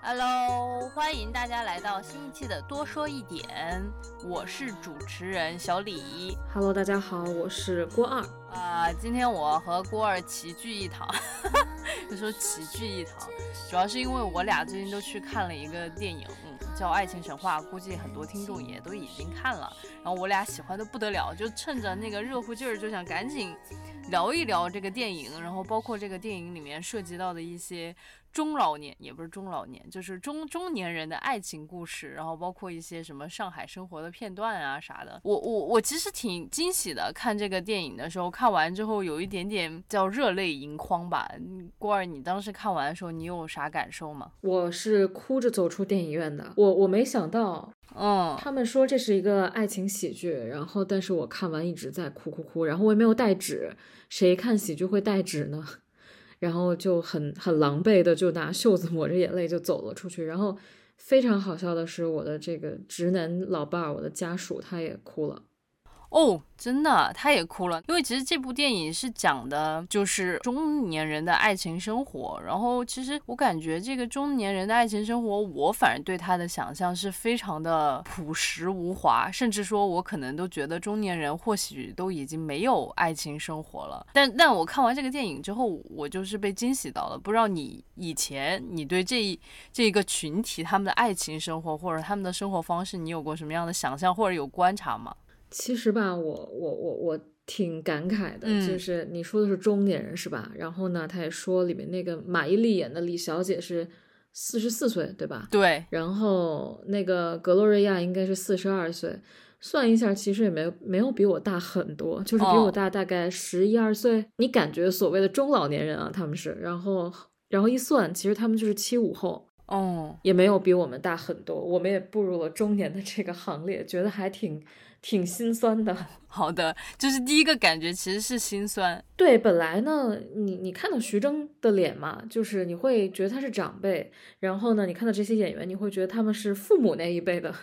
Hello，欢迎大家来到新一期的多说一点，我是主持人小李。Hello，大家好，我是郭二。啊、今天我和郭二齐聚一堂，就说齐聚一堂，主要是因为我俩最近都去看了一个电影，叫《爱情神话》，估计很多听众也都已经看了。然后我俩喜欢的不得了，就趁着那个热乎劲儿，就想赶紧聊一聊这个电影，然后包括这个电影里面涉及到的一些中老年，也不是中老年，就是中中年人的爱情故事，然后包括一些什么上海生活的片段啊啥的。我我我其实挺惊喜的，看这个电影的时候，看完之后有一点点叫热泪盈眶吧。嗯郭儿，你当时看完的时候，你有啥感受吗？我是哭着走出电影院的。我我没想到，嗯，他们说这是一个爱情喜剧，然后但是我看完一直在哭哭哭，然后我也没有带纸，谁看喜剧会带纸呢？然后就很很狼狈的就拿袖子抹着眼泪就走了出去。然后非常好笑的是，我的这个直男老伴儿，我的家属他也哭了。哦，真的，他也哭了，因为其实这部电影是讲的就是中年人的爱情生活。然后其实我感觉这个中年人的爱情生活，我反而对他的想象是非常的朴实无华，甚至说我可能都觉得中年人或许都已经没有爱情生活了。但但我看完这个电影之后，我就是被惊喜到了。不知道你以前你对这一这一个群体他们的爱情生活或者他们的生活方式，你有过什么样的想象或者有观察吗？其实吧，我我我我挺感慨的，嗯就是你说的是中年人是吧？然后呢，他也说里面那个马伊琍演的李小姐是四十四岁，对吧？对，然后那个格洛瑞亚应该是四十二岁，算一下其实也没有没有比我大很多，就是比哦我大大概十一二岁。你感觉所谓的中老年人啊，他们是，然后然后一算，其实他们就是七五后。哦，也没有比我们大很多，我们也步入了中年的这个行列，觉得还挺挺心酸的。好的，就是第一个感觉其实是心酸。对，本来呢，你你看到徐峥的脸嘛，就是你会觉得他是长辈，然后呢，你看到这些演员，你会觉得他们是父母那一辈的，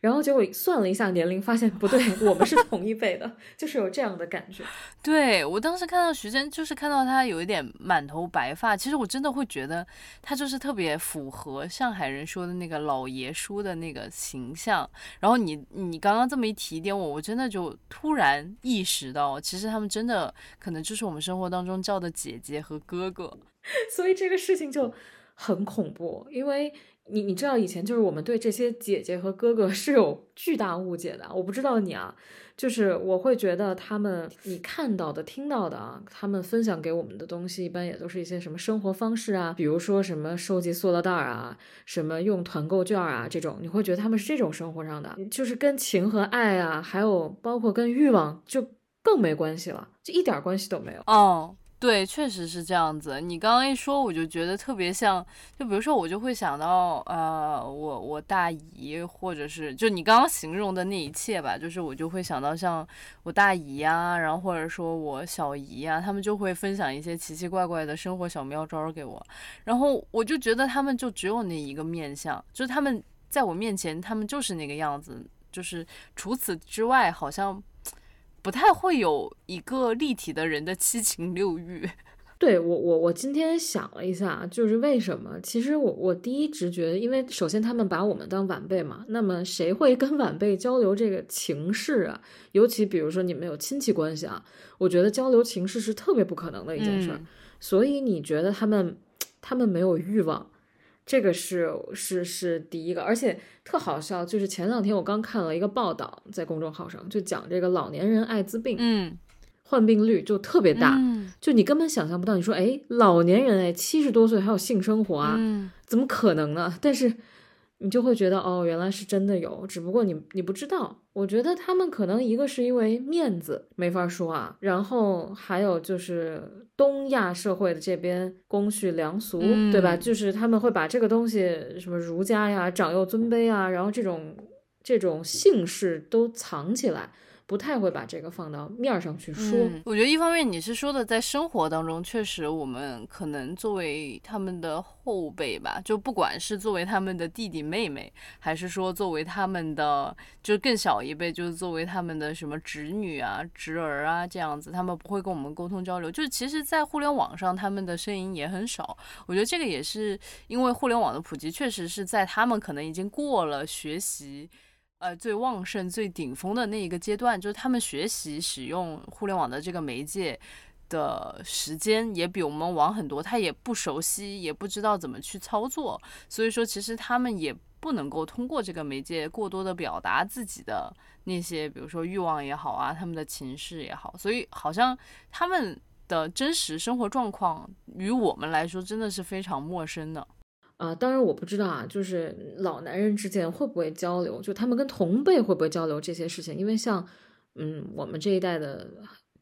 然后结果算了一下年龄，发现不对，我们是同一辈的，就是有这样的感觉。对我当时看到徐峥，就是看到他有一点满头白发，其实我真的会觉得他就是特别符合上海人说的那个老爷叔的那个形象。然后你你刚刚这么一提点我，我真的就突然意识到，其实他们真的可能就是我们生活当中叫的姐姐和哥哥。所以这个事情就很恐怖，因为你你知道以前就是我们对这些姐姐和哥哥 是有巨大误解的。我不知道你啊，就是我会觉得他们你看到的、听到的啊，他们分享给我们的东西，一般也都是一些什么生活方式啊，比如说什么收集塑料袋啊，什么用团购券啊这种，你会觉得他们是这种生活上的，就是跟情和爱啊，还有包括跟欲望就更没关系了，就一点关系都没有。哦，对，确实是这样子。你刚刚一说，我就觉得特别像，就比如说，我就会想到，呃，我我大姨，或者是就你刚刚形容的那一切吧，就是我就会想到像我大姨呀、然后或者说我小姨呀、他们就会分享一些奇奇怪怪的生活小妙招给我，然后我就觉得他们就只有那一个面相，就他们在我面前，他们就是那个样子，就是除此之外，好像。不太会有一个立体的人的七情六欲。对我，我我今天想了一下，就是为什么？其实我我第一直觉，因为首先他们把我们当晚辈嘛，那么谁会跟晚辈交流这个情事啊？尤其比如说你们有亲戚关系啊，我觉得交流情事是特别不可能的一件事儿。嗯所以你觉得他们他们没有欲望，这个是是是第一个，而且特好笑，就是前两天我刚看了一个报道，在公众号上就讲这个老年人艾滋病、嗯，患病率就特别大。嗯就你根本想象不到，你说哎，老年人哎，七十多岁还有性生活啊，嗯怎么可能呢？但是你就会觉得哦，原来是真的有，只不过你你不知道。我觉得他们可能一个是因为面子没法说啊，然后还有就是东亚社会的这边公序良俗，嗯对吧？就是他们会把这个东西什么儒家呀、长幼尊卑啊，然后这种这种姓氏都藏起来。不太会把这个放到面儿上去说。我觉得一方面你是说的，在生活当中，确实我们可能作为他们的后辈吧，就不管是作为他们的弟弟妹妹，还是说作为他们的就更小一辈，就是作为他们的什么侄女啊、侄儿啊这样子，他们不会跟我们沟通交流。就是其实，在互联网上，他们的声音也很少。我觉得这个也是因为互联网的普及，确实是在他们可能已经过了学习。呃，最旺盛、最顶峰的那一个阶段，就是他们学习使用互联网的这个媒介的时间也比我们晚很多。他也不熟悉，也不知道怎么去操作，所以说其实他们也不能够通过这个媒介过多的表达自己的那些，比如说欲望也好啊，他们的情绪也好。所以好像他们的真实生活状况与我们来说真的是非常陌生的。啊，当然我不知道啊，就是老男人之间会不会交流，就他们跟同辈会不会交流这些事情？因为像，嗯，我们这一代的，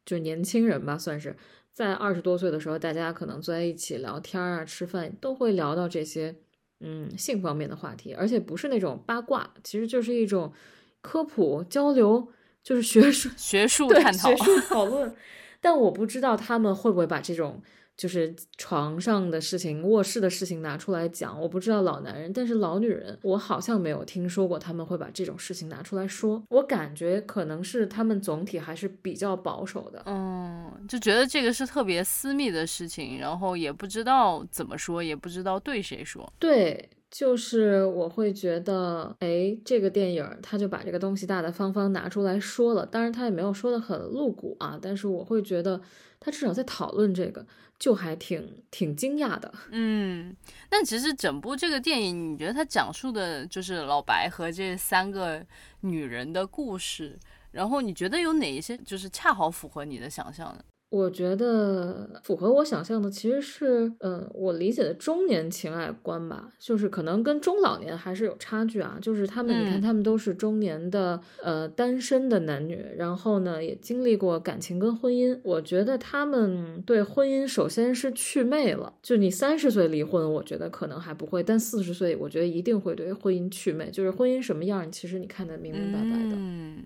就年轻人吧，算是在二十多岁的时候，大家可能坐在一起聊天啊、吃饭，都会聊到这些，嗯，性方面的话题，而且不是那种八卦，其实就是一种科普交流，就是学术学术探讨、学术讨论。但我不知道他们会不会把这种。就是床上的事情、卧室的事情拿出来讲，我不知道老男人，但是老女人，我好像没有听说过他们会把这种事情拿出来说。我感觉可能是他们总体还是比较保守的，嗯，就觉得这个是特别私密的事情，然后也不知道怎么说，也不知道对谁说。对，就是我会觉得，哎，这个电影他就把这个东西大大方方拿出来说了，当然他也没有说的很露骨啊，但是我会觉得他至少在讨论这个。就还挺挺惊讶的，嗯，但其实整部这个电影，你觉得它讲述的就是老白和这三个女人的故事，然后你觉得有哪一些就是恰好符合你的想象呢？我觉得符合我想象的其实是，嗯，我理解的中年情爱观吧，就是可能跟中老年还是有差距啊。就是他们，你看他们都是中年的，呃，单身的男女，然后呢也经历过感情跟婚姻。我觉得他们对婚姻首先是祛魅了，就你三十岁离婚，我觉得可能还不会，但四十岁我觉得一定会对婚姻祛魅，就是婚姻什么样，其实你看得明明白白的。嗯，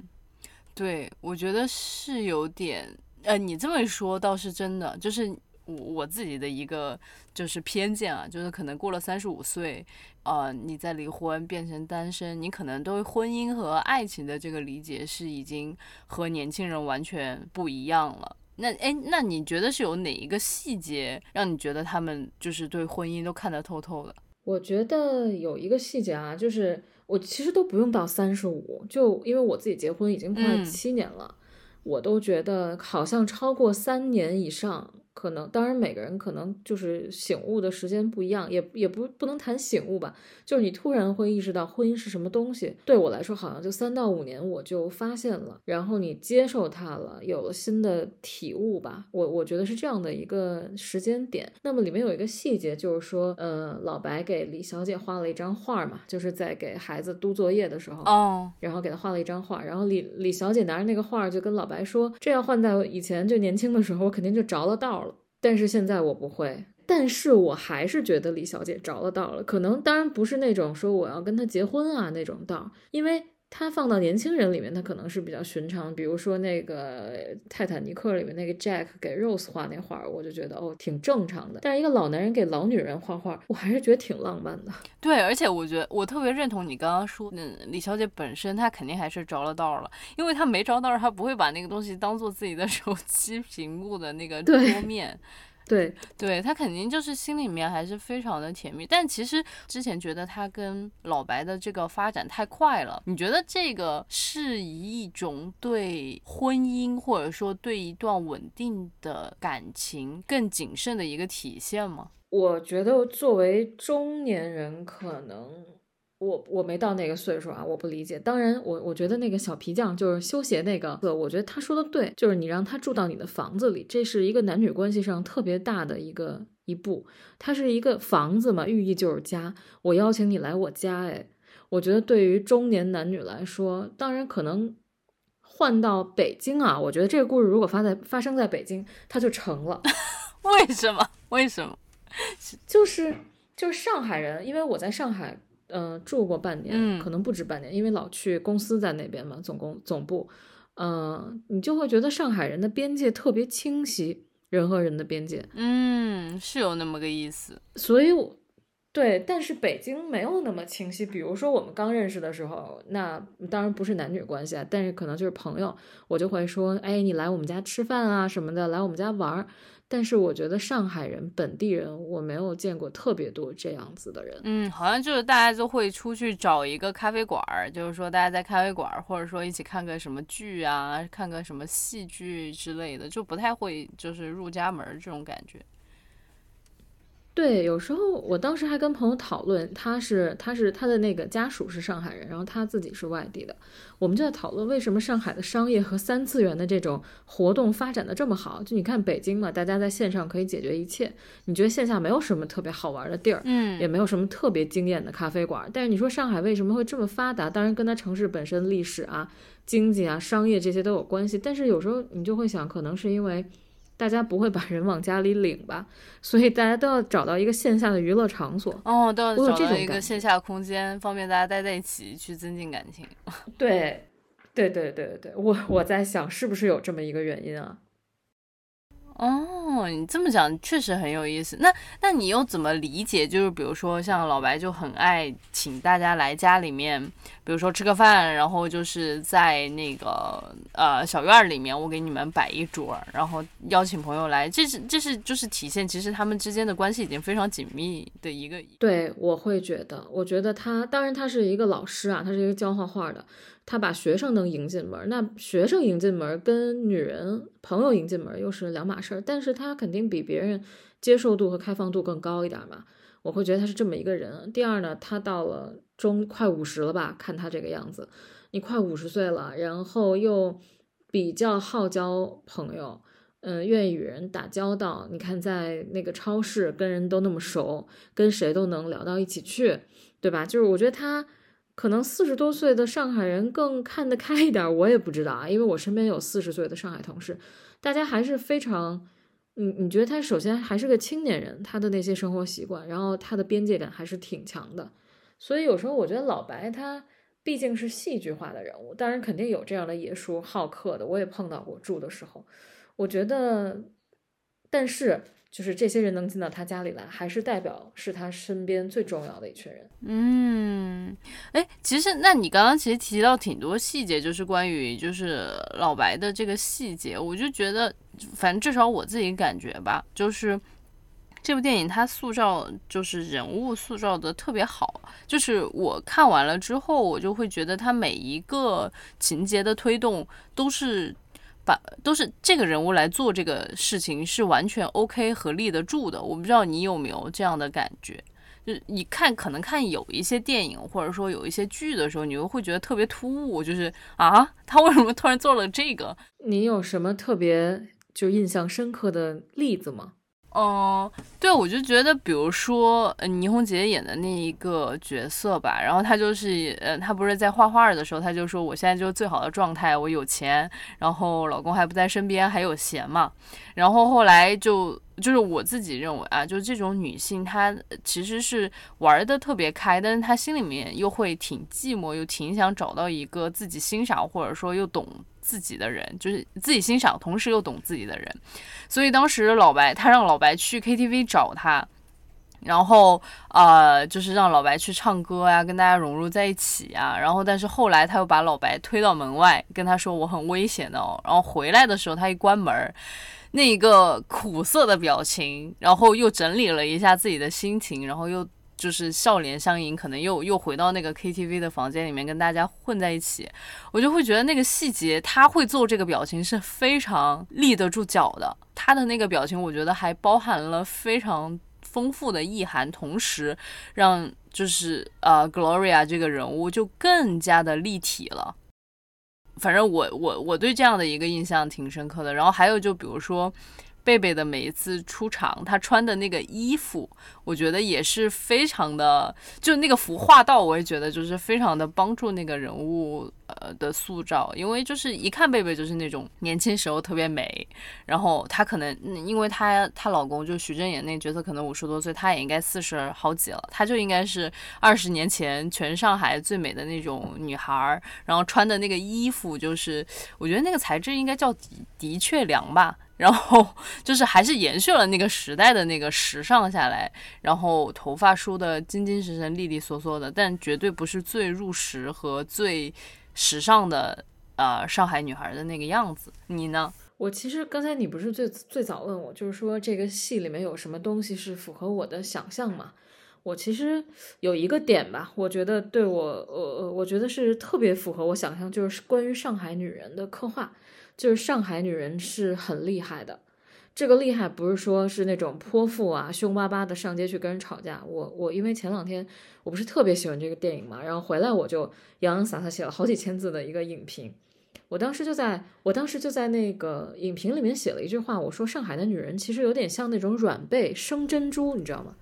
对，我觉得是有点。呃，你这么一说倒是真的，就是我我自己的一个就是偏见啊，就是可能过了三十五岁，呃，你再离婚变成单身，你可能对婚姻和爱情的这个理解是已经和年轻人完全不一样了。那哎，那你觉得是有哪一个细节让你觉得他们就是对婚姻都看得透透的？我觉得有一个细节啊，就是我其实都不用到三十五，就因为我自己结婚已经快七年了。我都觉得好像超过三年以上。可能，当然每个人可能就是醒悟的时间不一样，也也不不能谈醒悟吧，就是你突然会意识到婚姻是什么东西。对我来说，好像就三到五年我就发现了，然后你接受它了，有了新的体悟吧。我我觉得是这样的一个时间点。那么里面有一个细节，就是说，呃，老白给李小姐画了一张画嘛，就是在给孩子督作业的时候，哦，然后给他画了一张画，然后李李小姐拿着那个画就跟老白说，这要换在以前就年轻的时候，我肯定就着了道了。但是现在我不会，但是我还是觉得李小姐着了道了。可能当然不是那种说我要跟他结婚啊那种道，因为。他放到年轻人里面，他可能是比较寻常。比如说那个《泰坦尼克》里面那个 Jack 给 Rose 画那画，我就觉得哦挺正常的。但是一个老男人给老女人画画，我还是觉得挺浪漫的。对，而且我觉得我特别认同你刚刚说，嗯，李小姐本身她肯定还是着了道了，因为她没着道，她不会把那个东西当做自己的 手机屏幕的那个桌面。对对，他肯定就是心里面还是非常的甜蜜，但其实之前觉得他跟老白的这个发展太快了。你觉得这个是一种对婚姻或者说对一段稳定的感情更谨慎的一个体现吗？我觉得作为中年人，可能。我我没到那个岁数啊，我不理解。当然，我我觉得那个小皮匠就是修鞋那个，我觉得他说的对，就是你让他住到你的房子里，这是一个男女关系上特别大的一个一步。它是一个房子嘛，寓意就是家。我邀请你来我家，哎，我觉得对于中年男女来说，当然可能换到北京啊，我觉得这个故事如果发在发生在北京，它就成了。为什么？为什么？就是就是上海人，因为我在上海。嗯，住过半年，可能不止半年，因为老去公司在那边嘛，总公总部。嗯，你就会觉得上海人的边界特别清晰，人和人的边界，嗯，是有那么个意思。所以，对，但是北京没有那么清晰。比如说我们刚认识的时候，那当然不是男女关系啊，但是可能就是朋友，我就会说，哎，你来我们家吃饭啊什么的，来我们家玩儿。但是我觉得上海人本地人，我没有见过特别多这样子的人。嗯，好像就是大家就会出去找一个咖啡馆儿，就是说大家在咖啡馆儿，或者说一起看个什么剧啊，看个什么戏剧之类的，就不太会就是入家门这种感觉。对，有时候我当时还跟朋友讨论，他是他是他的那个家属是上海人，然后他自己是外地的，我们就在讨论为什么上海的商业和三次元的这种活动发展的这么好。就你看北京嘛，大家在线上可以解决一切，你觉得线下没有什么特别好玩的地儿，嗯，也没有什么特别惊艳的咖啡馆。但是你说上海为什么会这么发达？当然跟它城市本身历史啊、经济啊、商业这些都有关系。但是有时候你就会想，可能是因为。大家不会把人往家里领吧，所以大家都要找到一个线下的娱乐场所哦，都要找到一个线下空间，方便大家待在一起去增进感情。对，对对对对对，我我在想是不是有这么一个原因啊？哦，你这么讲确实很有意思。那那你又怎么理解？就是比如说像老白就很爱请大家来家里面，比如说吃个饭，然后就是在那个呃小院里面，我给你们摆一桌，然后邀请朋友来。这是这是就是体现其实他们之间的关系已经非常紧密的一个。对，我会觉得，我觉得他当然他是一个老师啊，他是一个教画画的。他把学生能迎进门，那学生迎进门跟女人朋友迎进门又是两码事儿。但是他肯定比别人接受度和开放度更高一点嘛，我会觉得他是这么一个人。第二呢，他到了中快五十了吧，看他这个样子，你快五十岁了，然后又比较好交朋友，嗯，愿意与人打交道。你看在那个超市跟人都那么熟，跟谁都能聊到一起去，对吧？就是我觉得他。可能四十多岁的上海人更看得开一点，我也不知道啊，因为我身边有四十岁的上海同事，大家还是非常，你你觉得他首先还是个青年人，他的那些生活习惯，然后他的边界感还是挺强的，所以有时候我觉得老白他毕竟是戏剧化的人物，当然肯定有这样的野书好客的，我也碰到过住的时候，我觉得，但是。就是这些人能进到他家里来，还是代表是他身边最重要的一群人。嗯，哎，其实那你刚刚其实提到挺多细节，就是关于就是老白的这个细节，我就觉得，反正至少我自己感觉吧，就是这部电影它塑造就是人物塑造的特别好，就是我看完了之后，我就会觉得他每一个情节的推动都是。把都是这个人物来做这个事情是完全 OK 和立得住的，我不知道你有没有这样的感觉？就是你看可能看有一些电影或者说有一些剧的时候，你又会觉得特别突兀，就是啊，他为什么突然做了这个？你有什么特别就印象深刻的例子吗？嗯，对，我就觉得，比如说，呃，倪虹洁演的那一个角色吧，然后她就是，呃，她不是在画画的时候，她就说，我现在就是最好的状态，我有钱，然后老公还不在身边，还有闲嘛，然后后来就。就是我自己认为啊，就这种女性，她其实是玩的特别开，但是她心里面又会挺寂寞，又挺想找到一个自己欣赏或者说又懂自己的人，就是自己欣赏同时又懂自己的人。所以当时老白他让老白去 KTV 找他，然后呃，就是让老白去唱歌呀，跟大家融入在一起啊。然后但是后来他又把老白推到门外，跟他说我很危险的哦。然后回来的时候他一关门。那一个苦涩的表情，然后又整理了一下自己的心情，然后又就是笑脸相迎，可能又又回到那个 KTV 的房间里面跟大家混在一起，我就会觉得那个细节，他会做这个表情是非常立得住脚的。他的那个表情，我觉得还包含了非常丰富的意涵，同时让就是呃 Gloria 这个人物就更加的立体了。反正我我我对这样的一个印象挺深刻的。然后还有就比如说，贝贝的每一次出场，他穿的那个衣服，我觉得也是非常的，就那个服化道，我也觉得就是非常的帮助那个人物呃的塑造，因为就是一看贝贝就是那种年轻时候特别美，然后她可能因为她她老公就徐峥演那个角色可能五十多岁，她也应该四十好几了，她就应该是二十年前全上海最美的那种女孩儿，然后穿的那个衣服就是我觉得那个材质应该叫的的确良吧。然后就是还是延续了那个时代的那个时尚下来，然后头发梳的精精神神、利利索索的，但绝对不是最入时和最时尚的呃上海女孩的那个样子。你呢？我其实刚才你不是最最早问我，就是说这个戏里面有什么东西是符合我的想象嘛？我其实有一个点吧，我觉得对我呃，我觉得是特别符合我想象，就是关于上海女人的刻画。就是上海女人是很厉害的，这个厉害不是说是那种泼妇啊，凶巴巴的上街去跟人吵架。我我因为前两天我不是特别喜欢这个电影嘛，然后回来我就洋洋洒洒写了好几千字的一个影评。我当时就在我当时就在那个影评里面写了一句话，我说上海的女人其实有点像那种软贝生珍珠，你知道吗？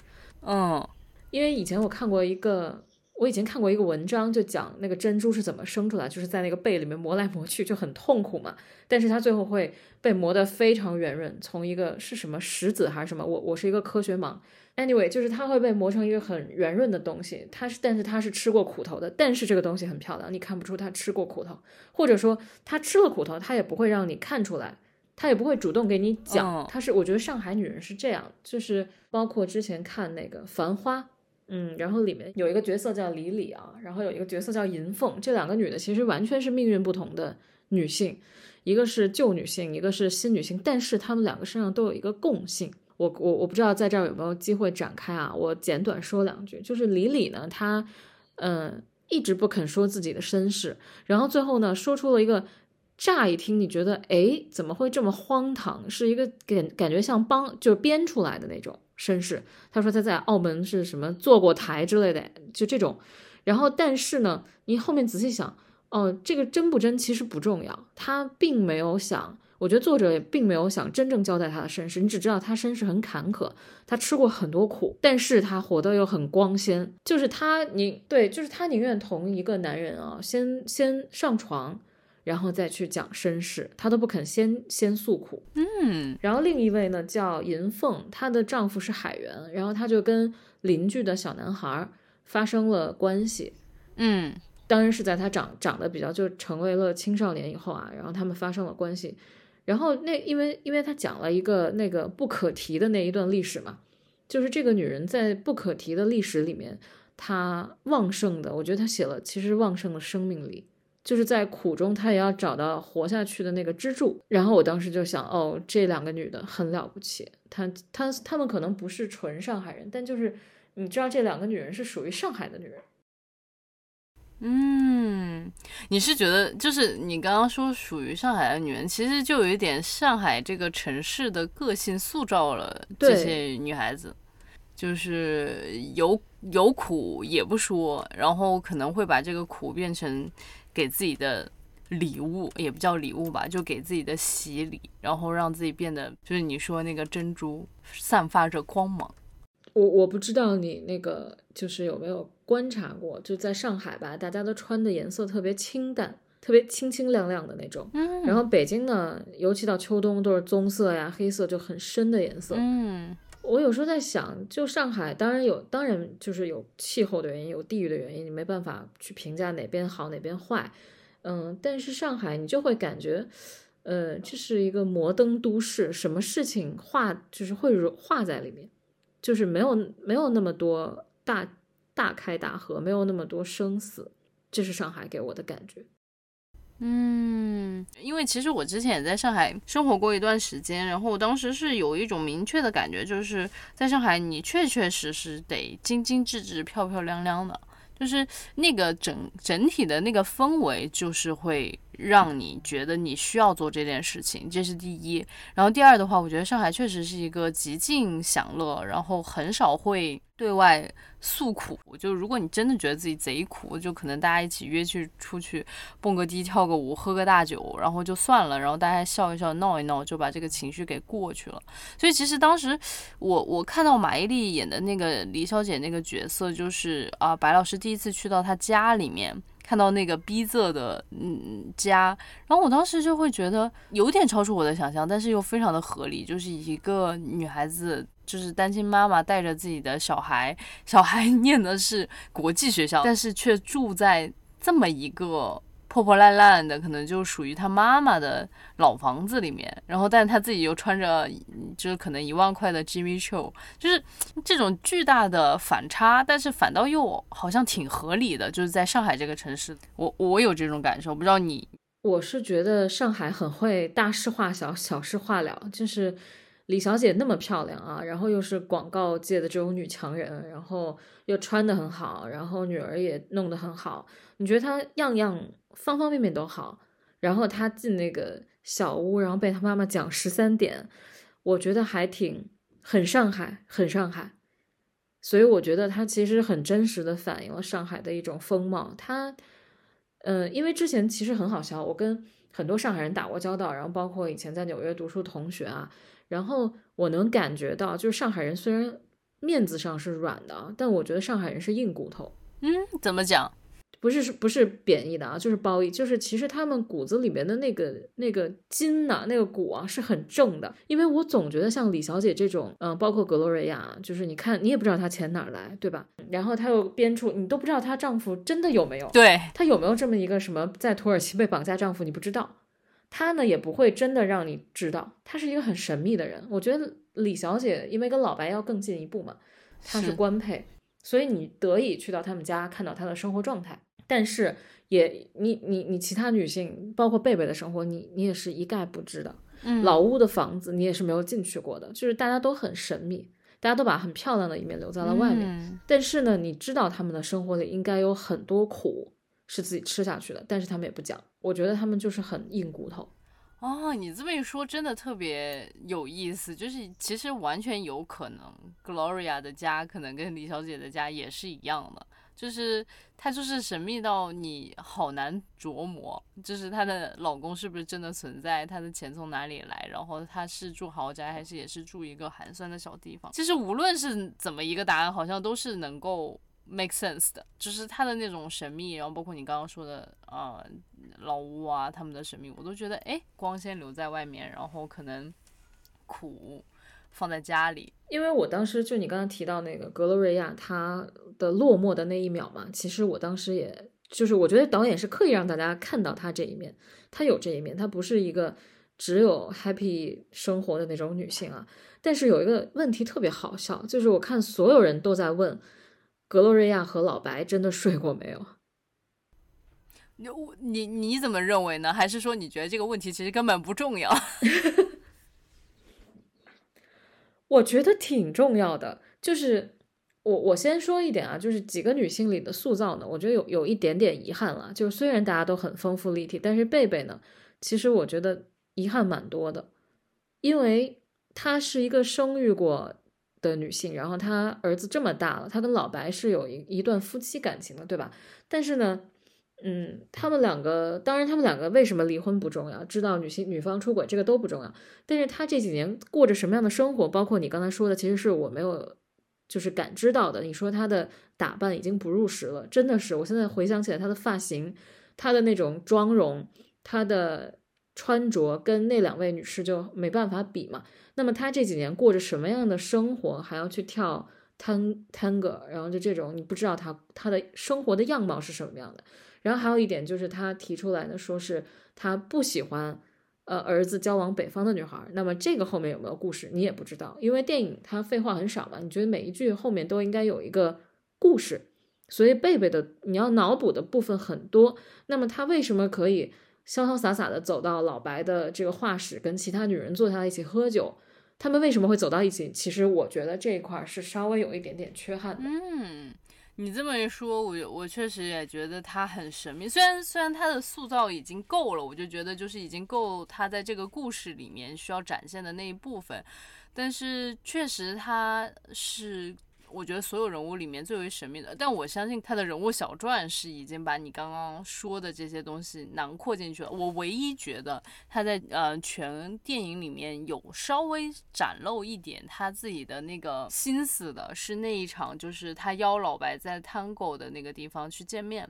嗯，因为以前我看过一个。我以前看过一个文章，就讲那个珍珠是怎么生出来，就是在那个贝里面磨来磨去，就很痛苦嘛。但是它最后会被磨得非常圆润，从一个是什么石子还是什么，我我是一个科学盲。Anyway，就是它会被磨成一个很圆润的东西。它是，但是它是吃过苦头的。但是这个东西很漂亮，你看不出它吃过苦头，或者说它吃了苦头，它也不会让你看出来，它也不会主动给你讲。它是，我觉得上海女人是这样，就是包括之前看那个《繁花》。嗯，然后里面有一个角色叫李李啊，然后有一个角色叫银凤，这两个女的其实完全是命运不同的女性，一个是旧女性，一个是新女性，但是她们两个身上都有一个共性。我我我不知道在这儿有没有机会展开啊，我简短说两句，就是李李呢，她嗯一直不肯说自己的身世，然后最后呢说出了一个。乍一听，你觉得哎，怎么会这么荒唐？是一个感感觉像帮就是编出来的那种身世。他说他在澳门是什么做过台之类的，就这种。然后，但是呢，你后面仔细想，哦，这个真不真其实不重要。他并没有想，我觉得作者也并没有想真正交代他的身世。你只知道他身世很坎坷，他吃过很多苦，但是他活得又很光鲜。就是他，你对，就是他宁愿同一个男人啊，先先上床。然后再去讲身世，她都不肯先先诉苦。嗯，然后另一位呢叫银凤，她的丈夫是海员，然后她就跟邻居的小男孩发生了关系。嗯，当然是在她长长得比较就成为了青少年以后啊，然后他们发生了关系。然后那因为因为她讲了一个那个不可提的那一段历史嘛，就是这个女人在不可提的历史里面，她旺盛的，我觉得她写了其实旺盛的生命力。就是在苦中，她也要找到活下去的那个支柱。然后我当时就想，哦，这两个女的很了不起。她、她、她们可能不是纯上海人，但就是你知道，这两个女人是属于上海的女人。嗯，你是觉得，就是你刚刚说属于上海的女人，其实就有一点上海这个城市的个性塑造了这些女孩子，就是有有苦也不说，然后可能会把这个苦变成。给自己的礼物也不叫礼物吧，就给自己的洗礼，然后让自己变得就是你说那个珍珠散发着光芒。我我不知道你那个就是有没有观察过，就在上海吧，大家都穿的颜色特别清淡，特别清清亮亮的那种。嗯。然后北京呢，尤其到秋冬都是棕色呀、黑色，就很深的颜色。嗯。我有时候在想，就上海，当然有，当然就是有气候的原因，有地域的原因，你没办法去评价哪边好哪边坏，嗯，但是上海你就会感觉，呃，这是一个摩登都市，什么事情画就是会画在里面，就是没有没有那么多大大开大合，没有那么多生死，这是上海给我的感觉。嗯，因为其实我之前也在上海生活过一段时间，然后我当时是有一种明确的感觉，就是在上海你确确实实得精精致致、漂漂亮亮的，就是那个整整体的那个氛围，就是会让你觉得你需要做这件事情，这是第一。然后第二的话，我觉得上海确实是一个极尽享乐，然后很少会对外。诉苦，就如果你真的觉得自己贼苦，就可能大家一起约去出去蹦个迪、跳个舞、喝个大酒，然后就算了，然后大家笑一笑、闹一闹，就把这个情绪给过去了。所以其实当时我我看到马伊琍演的那个李小姐那个角色，就是啊，白老师第一次去到她家里面。看到那个逼仄的嗯家，然后我当时就会觉得有点超出我的想象，但是又非常的合理，就是一个女孩子，就是单亲妈妈带着自己的小孩，小孩 念的是国际学校，但是却住在这么一个。破破烂烂的，可能就属于他妈妈的老房子里面，然后，但是他自己又穿着，就是可能一万块的 Jimmy Choo，就是这种巨大的反差，但是反倒又好像挺合理的，就是在上海这个城市，我我有这种感受，不知道你，我是觉得上海很会大事化小，小事化了，就是李小姐那么漂亮啊，然后又是广告界的这种女强人，然后又穿的很好，然后女儿也弄得很好，你觉得她样样？方方面面都好，然后他进那个小屋，然后被他妈妈讲十三点，我觉得还挺很上海，很上海。所以我觉得他其实很真实的反映了上海的一种风貌。他，嗯，因为之前其实很好笑，我跟很多上海人打过交道，然后包括以前在纽约读书同学啊，然后我能感觉到，就是上海人虽然面子上是软的，但我觉得上海人是硬骨头。嗯，怎么讲？不是是不是贬义的啊，就是褒义，就是其实他们骨子里面的那个那个筋呐，那个骨啊是很正的。因为我总觉得像李小姐这种，嗯，包括格洛瑞亚，就是你看你也不知道她钱哪来，对吧？然后她又编出，你都不知道她丈夫真的有没有，对她有没有这么一个什么在土耳其被绑架丈夫，你不知道。她呢也不会真的让你知道，她是一个很神秘的人。我觉得李小姐因为跟老白要更进一步嘛，她是官配，所以你得以去到他们家看到她的生活状态。但是也，你你你其他女性，包括贝贝的生活，你你也是一概不知的。嗯，老屋的房子你也是没有进去过的，就是大家都很神秘，大家都把很漂亮的一面留在了外面。但是呢，你知道他们的生活里应该有很多苦是自己吃下去的，但是他们也不讲。我觉得他们就是很硬骨头。哦，你这么一说，真的特别有意思。就是其实完全有可能，Gloria 的家可能跟李小姐的家也是一样的。就是她就是神秘到你好难琢磨，就是她的老公是不是真的存在，她的钱从哪里来，然后她是住豪宅还是也是住一个寒酸的小地方。其实无论是怎么一个答案，好像都是能够 make sense 的，就是她的那种神秘，然后包括你刚刚说的呃老屋啊，他们的神秘，我都觉得哎光鲜留在外面，然后可能苦。放在家里，因为我当时就你刚刚提到那个格洛瑞亚，她的落寞的那一秒嘛，其实我当时也就是我觉得导演是刻意让大家看到她这一面，她有这一面，她不是一个只有 happy 生活的那种女性啊。但是有一个问题特别好笑，就是我看所有人都在问格洛瑞亚和老白真的睡过没有？你你你怎么认为呢？还是说你觉得这个问题其实根本不重要？我觉得挺重要的，就是我我先说一点啊，就是几个女性里的塑造呢，我觉得有有一点点遗憾了。就是虽然大家都很丰富立体，但是贝贝呢，其实我觉得遗憾蛮多的，因为她是一个生育过的女性，然后她儿子这么大了，她跟老白是有一一段夫妻感情的，对吧？但是呢。嗯，他们两个，当然他们两个为什么离婚不重要，知道女性女方出轨这个都不重要。但是他这几年过着什么样的生活，包括你刚才说的，其实是我没有就是感知到的。你说他的打扮已经不入时了，真的是，我现在回想起来，他的发型，他的那种妆容，他的穿着，跟那两位女士就没办法比嘛。那么他这几年过着什么样的生活，还要去跳 tang tango，然后就这种，你不知道他他的生活的样貌是什么样的。然后还有一点就是他提出来的，说是他不喜欢，呃，儿子交往北方的女孩。那么这个后面有没有故事，你也不知道，因为电影它废话很少嘛。你觉得每一句后面都应该有一个故事，所以贝贝的你要脑补的部分很多。那么他为什么可以潇潇洒洒的走到老白的这个画室，跟其他女人坐下来一起喝酒？他们为什么会走到一起？其实我觉得这一块是稍微有一点点缺憾的。嗯。你这么一说，我我确实也觉得他很神秘。虽然虽然他的塑造已经够了，我就觉得就是已经够他在这个故事里面需要展现的那一部分，但是确实他是。我觉得所有人物里面最为神秘的，但我相信他的人物小传是已经把你刚刚说的这些东西囊括进去了。我唯一觉得他在呃全电影里面有稍微展露一点他自己的那个心思的，是那一场就是他邀老白在 Tango 的那个地方去见面。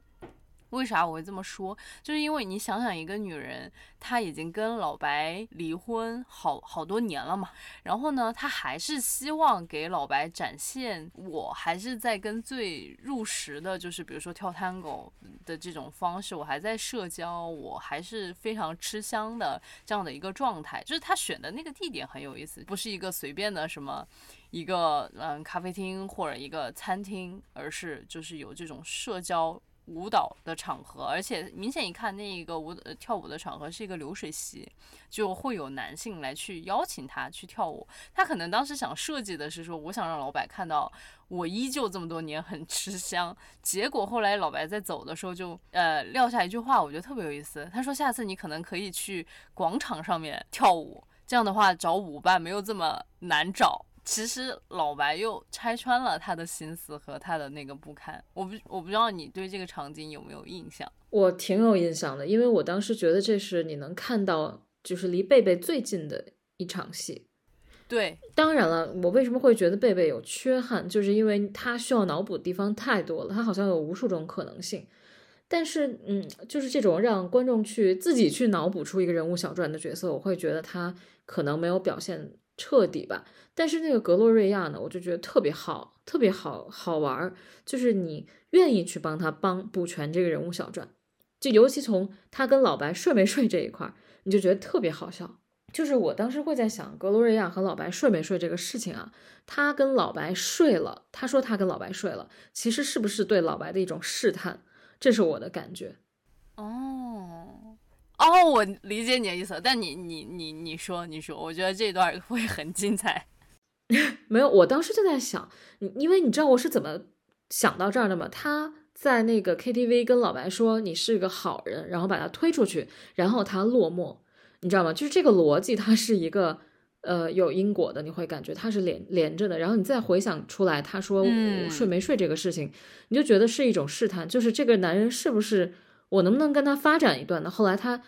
为啥我会这么说？就是因为你想想，一个女人，她已经跟老白离婚好好多年了嘛，然后呢，她还是希望给老白展现，我还是在跟最入时的，就是比如说跳探戈的这种方式，我还在社交，我还是非常吃香的这样的一个状态。就是她选的那个地点很有意思，不是一个随便的什么一个嗯咖啡厅或者一个餐厅，而是就是有这种社交。舞蹈的场合，而且明显一看，那一个舞跳舞的场合是一个流水席，就会有男性来去邀请他去跳舞。他可能当时想设计的是说，我想让老白看到我依旧这么多年很吃香。结果后来老白在走的时候就呃撂下一句话，我觉得特别有意思。他说：“下次你可能可以去广场上面跳舞，这样的话找舞伴没有这么难找。”其实老白又拆穿了他的心思和他的那个不堪，我不我不知道你对这个场景有没有印象？我挺有印象的，因为我当时觉得这是你能看到就是离贝贝最近的一场戏。对，当然了，我为什么会觉得贝贝有缺憾，就是因为他需要脑补的地方太多了，他好像有无数种可能性。但是，嗯，就是这种让观众去自己去脑补出一个人物小传的角色，我会觉得他可能没有表现彻底吧。但是那个格洛瑞亚呢，我就觉得特别好，特别好好玩儿，就是你愿意去帮他帮补全这个人物小传，就尤其从他跟老白睡没睡这一块儿，你就觉得特别好笑。就是我当时会在想，格洛瑞亚和老白睡没睡这个事情啊，他跟老白睡了，他说他跟老白睡了，其实是不是对老白的一种试探？这是我的感觉。哦哦，我理解你的意思，但你你你你说你说，我觉得这段会很精彩。没有，我当时就在想，因为你知道我是怎么想到这儿的吗？他在那个 KTV 跟老白说你是个好人，然后把他推出去，然后他落寞，你知道吗？就是这个逻辑，它是一个呃有因果的，你会感觉它是连连着的。然后你再回想出来，他说睡没睡这个事情，你就觉得是一种试探，就是这个男人是不是我能不能跟他发展一段呢？后来他。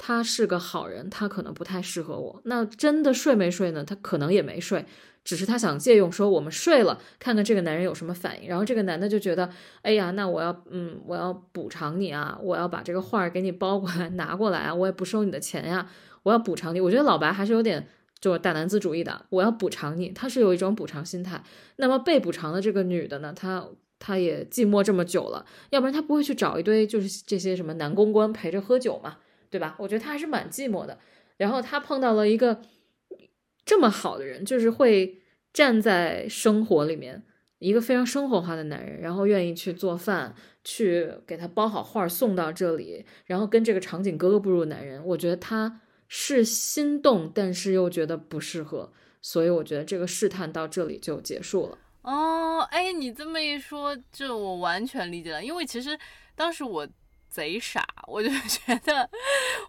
他是个好人，他可能不太适合我。那真的睡没睡呢？他可能也没睡，只是他想借用说我们睡了，看看这个男人有什么反应。然后这个男的就觉得，哎呀，那我要，嗯，我要补偿你啊，我要把这个画给你包过来 拿过来啊，我也不收你的钱呀，我要补偿你。我觉得老白还是有点就是大男子主义的，我要补偿你，他是有一种补偿心态。那么被补偿的这个女的呢，她她也寂寞这么久了，要不然她不会去找一堆就是这些什么男公关陪着喝酒嘛。对吧？我觉得他还是蛮寂寞的。然后他碰到了一个这么好的人，就是会站在生活里面，一个非常生活化的男人，然后愿意去做饭，去给他包好画送到这里，然后跟这个场景格格不入的。男人，我觉得他是心动，但是又觉得不适合，所以我觉得这个试探到这里就结束了。哦，哎，你这么一说，就我完全理解了，因为其实当时我。贼傻，我就 觉得，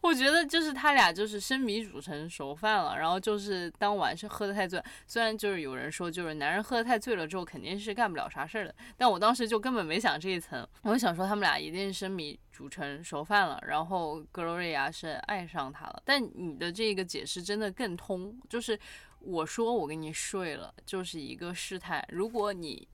我觉得就是他俩就是生米煮成熟饭了，然后就是当晚是喝的太醉，虽然就是有人说就是男人喝的太醉了之后肯定是干不了啥事儿的，但我当时就根本没想这一层，我想说他们俩一定是生米煮成熟饭了，然后格罗瑞亚是爱上他了，但你的这个解释真的更通，就是我说我跟你睡了就是一个试探，如果你。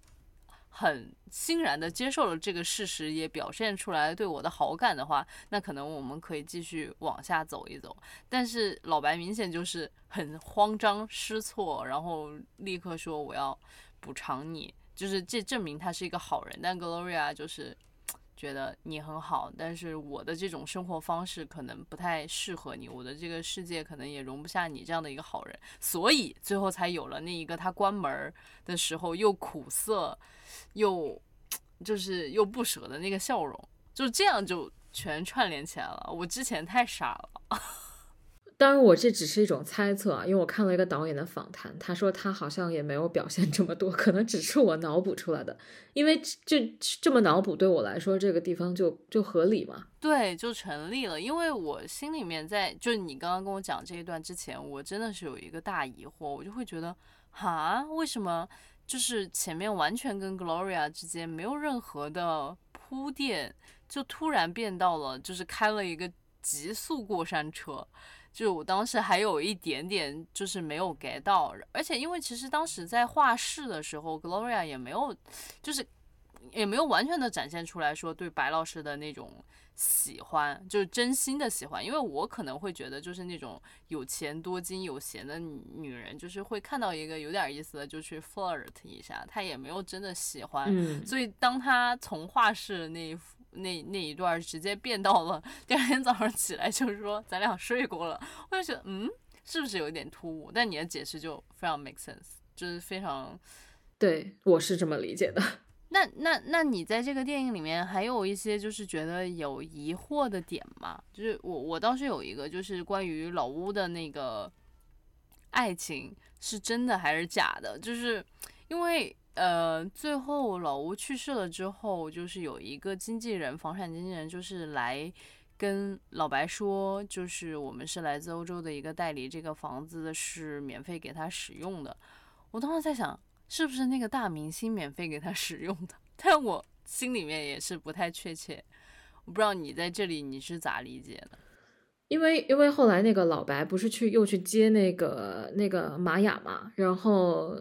很欣然的接受了这个事实，也表现出来对我的好感的话，那可能我们可以继续往下走一走。但是老白明显就是很慌张失措，然后立刻说我要补偿你，就是这证明他是一个好人。但 Gloria 就是。觉得你很好，但是我的这种生活方式可能不太适合你，我的这个世界可能也容不下你这样的一个好人，所以最后才有了那一个他关门的时候又苦涩，又就是又不舍的那个笑容，就这样就全串联起来了。我之前太傻了。当然，我这只是一种猜测啊，因为我看了一个导演的访谈，他说他好像也没有表现这么多，可能只是我脑补出来的。因为就这么脑补，对我来说这个地方就就合理嘛？对，就成立了。因为我心里面在，就是你刚刚跟我讲这一段之前，我真的是有一个大疑惑，我就会觉得，哈，为什么就是前面完全跟 Gloria 之间没有任何的铺垫，就突然变到了就是开了一个极速过山车？就我当时还有一点点就是没有 get 到，而且因为其实当时在画室的时候，Gloria 也没有，就是也没有完全的展现出来说对白老师的那种喜欢，就是真心的喜欢。因为我可能会觉得，就是那种有钱多金有闲的女人，就是会看到一个有点意思的就去 flirt 一下，她也没有真的喜欢。嗯，所以当她从画室那一那那一段直接变到了第二天早上起来就是说咱俩睡过了，我就觉得嗯，是不是有点突兀？但你的解释就非常 make sense，就是非常。对，我是这么理解的。那那那你在这个电影里面还有一些就是觉得有疑惑的点吗？就是我我倒是有一个，就是关于老屋的那个爱情是真的还是假的？就是因为呃，最后老吴去世了之后，就是有一个经纪人，房产经纪人，就是来跟老白说，就是我们是来自欧洲的一个代理，这个房子是免费给他使用的。我当时在想。是不是那个大明星免费给他使用的？但我心里面也是不太确切，我不知道你在这里你是咋理解的？因为因为后来那个老白不是去又去接那个那个玛雅嘛，然后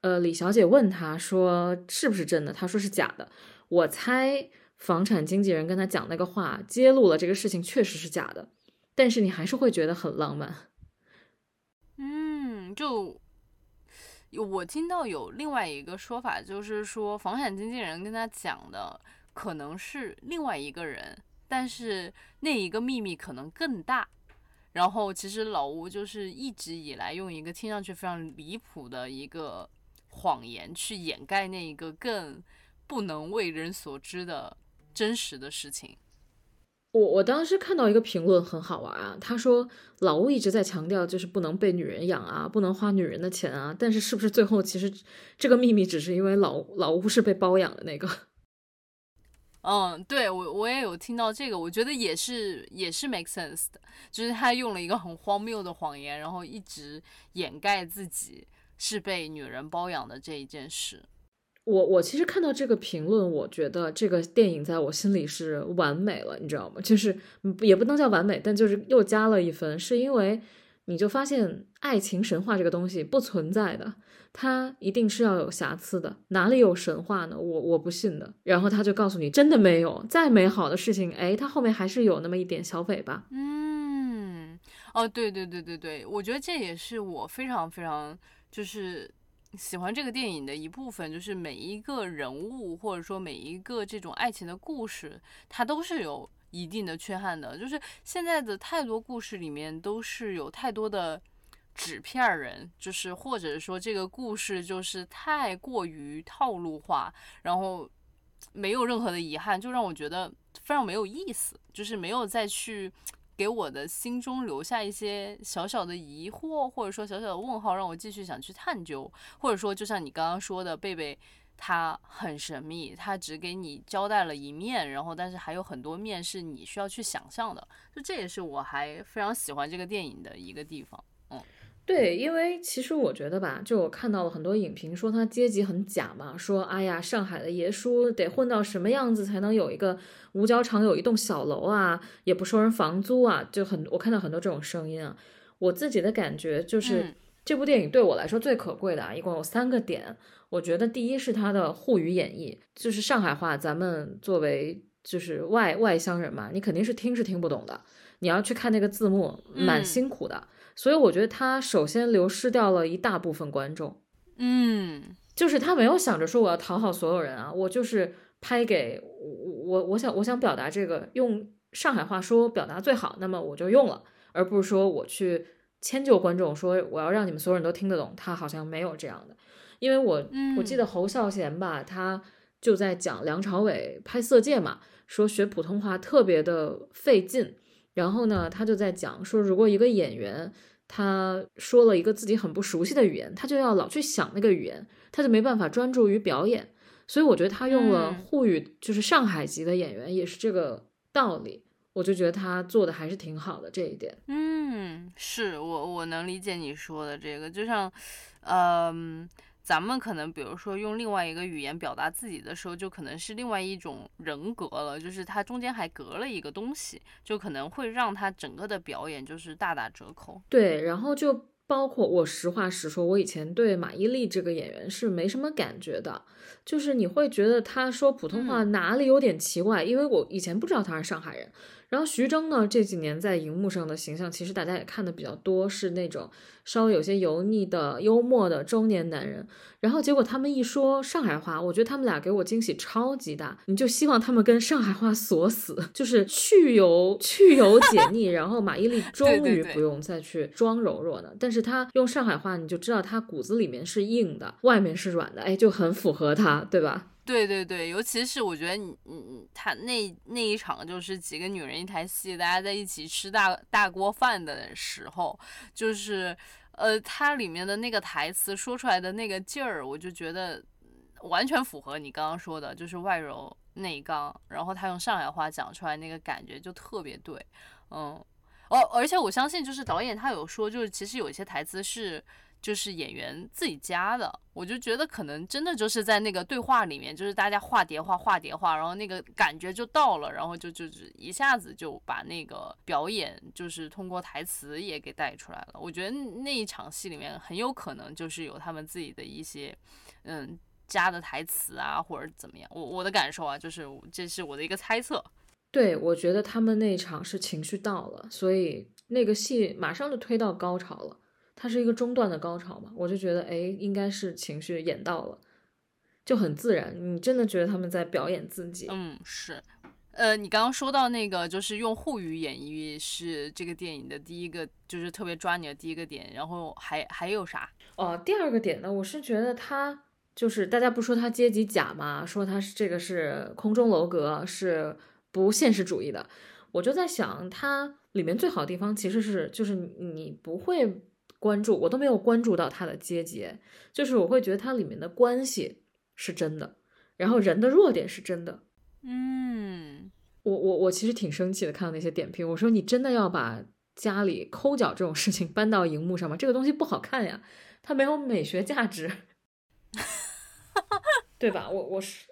呃李小姐问他说是不是真的，他说是假的。我猜房产经纪人跟他讲那个话，揭露了这个事情确实是假的，但是你还是会觉得很浪漫。嗯，就。我听到有另外一个说法，就是说房产经纪人跟他讲的可能是另外一个人，但是那一个秘密可能更大。然后其实老吴就是一直以来用一个听上去非常离谱的一个谎言去掩盖那一个更不能为人所知的真实的事情。我我当时看到一个评论很好玩啊，他说老吴一直在强调就是不能被女人养啊，不能花女人的钱啊，但是是不是最后其实这个秘密只是因为老老吴是被包养的那个？嗯，对我我也有听到这个，我觉得也是也是 make sense 的，就是他用了一个很荒谬的谎言，然后一直掩盖自己是被女人包养的这一件事。我我其实看到这个评论，我觉得这个电影在我心里是完美了，你知道吗？就是也不能叫完美，但就是又加了一分，是因为你就发现爱情神话这个东西不存在的，它一定是要有瑕疵的，哪里有神话呢？我我不信的。然后他就告诉你，真的没有，再美好的事情，哎，它后面还是有那么一点小尾巴。嗯，哦，对对对对对，我觉得这也是我非常非常就是。喜欢这个电影的一部分，就是每一个人物或者说每一个这种爱情的故事，它都是有一定的缺憾的。就是现在的太多故事里面都是有太多的纸片人，就是或者说这个故事就是太过于套路化，然后没有任何的遗憾，就让我觉得非常没有意思，就是没有再去。给我的心中留下一些小小的疑惑，或者说小小的问号，让我继续想去探究。或者说，就像你刚刚说的，贝贝他很神秘，他只给你交代了一面，然后但是还有很多面是你需要去想象的。就这也是我还非常喜欢这个电影的一个地方。嗯。对，因为其实我觉得吧，就我看到了很多影评说他阶级很假嘛，说哎呀，上海的爷叔得混到什么样子才能有一个五角场有一栋小楼啊，也不收人房租啊，就很我看到很多这种声音啊。我自己的感觉就是这部电影对我来说最可贵的啊，一共有三个点。我觉得第一是它的沪语演绎，就是上海话，咱们作为就是外外乡人嘛，你肯定是听是听不懂的，你要去看那个字幕，蛮辛苦的。所以我觉得他首先流失掉了一大部分观众，嗯，就是他没有想着说我要讨好所有人啊，我就是拍给我我我想我想表达这个用上海话说表达最好，那么我就用了，而不是说我去迁就观众说我要让你们所有人都听得懂，他好像没有这样的，因为我我记得侯孝贤吧，他就在讲梁朝伟拍《色戒》嘛，说学普通话特别的费劲，然后呢，他就在讲说如果一个演员。他说了一个自己很不熟悉的语言，他就要老去想那个语言，他就没办法专注于表演。所以我觉得他用了沪语，就是上海籍的演员，也是这个道理。我就觉得他做的还是挺好的这一点。嗯，是我我能理解你说的这个，就像，嗯。咱们可能比如说用另外一个语言表达自己的时候，就可能是另外一种人格了，就是它中间还隔了一个东西，就可能会让他整个的表演就是大打折扣。对，然后就包括我实话实说，我以前对马伊琍这个演员是没什么感觉的，就是你会觉得她说普通话哪里有点奇怪，因为我以前不知道她是上海人。然后徐峥呢，这几年在荧幕上的形象，其实大家也看的比较多，是那种稍微有些油腻的、幽默的中年男人。然后结果他们一说上海话，我觉得他们俩给我惊喜超级大。你就希望他们跟上海话锁死，就是去油去油解 腻。然后马伊琍终于不用再去装柔弱了，但是她用上海话，你就知道她骨子里面是硬的，外面是软的，哎，就很符合她，对吧？对对对，尤其是我觉得你你他那那一场就是几个女人一台戏，大家在一起吃大大锅饭的时候，就是呃，它里面的那个台词说出来的那个劲儿，我就觉得完全符合你刚刚说的，就是外柔内刚，然后他用上海话讲出来那个感觉就特别对，嗯，而而且我相信就是导演他有说，就是其实有一些台词是。就是演员自己加的，我就觉得可能真的就是在那个对话里面，就是大家画叠画画叠画，然后那个感觉就到了，然后就就是一下子就把那个表演就是通过台词也给带出来了。我觉得那一场戏里面很有可能就是有他们自己的一些嗯加的台词啊，或者怎么样。我我的感受啊，就是这是我的一个猜测。对，我觉得他们那场是情绪到了，所以那个戏马上就推到高潮了。它是一个中段的高潮嘛，我就觉得哎，应该是情绪演到了，就很自然。你真的觉得他们在表演自己？嗯，是。呃，你刚刚说到那个，就是用沪语演绎是这个电影的第一个，就是特别抓你的第一个点。然后还还有啥？哦，第二个点呢，我是觉得他就是大家不说他阶级假嘛，说他是这个是空中楼阁，是不现实主义的。我就在想，它里面最好的地方其实是就是你不会。关注我都没有关注到他的阶级，就是我会觉得它里面的关系是真的，然后人的弱点是真的。嗯，我我我其实挺生气的，看到那些点评，我说你真的要把家里抠脚这种事情搬到荧幕上吗？这个东西不好看呀，它没有美学价值，对吧？我我是。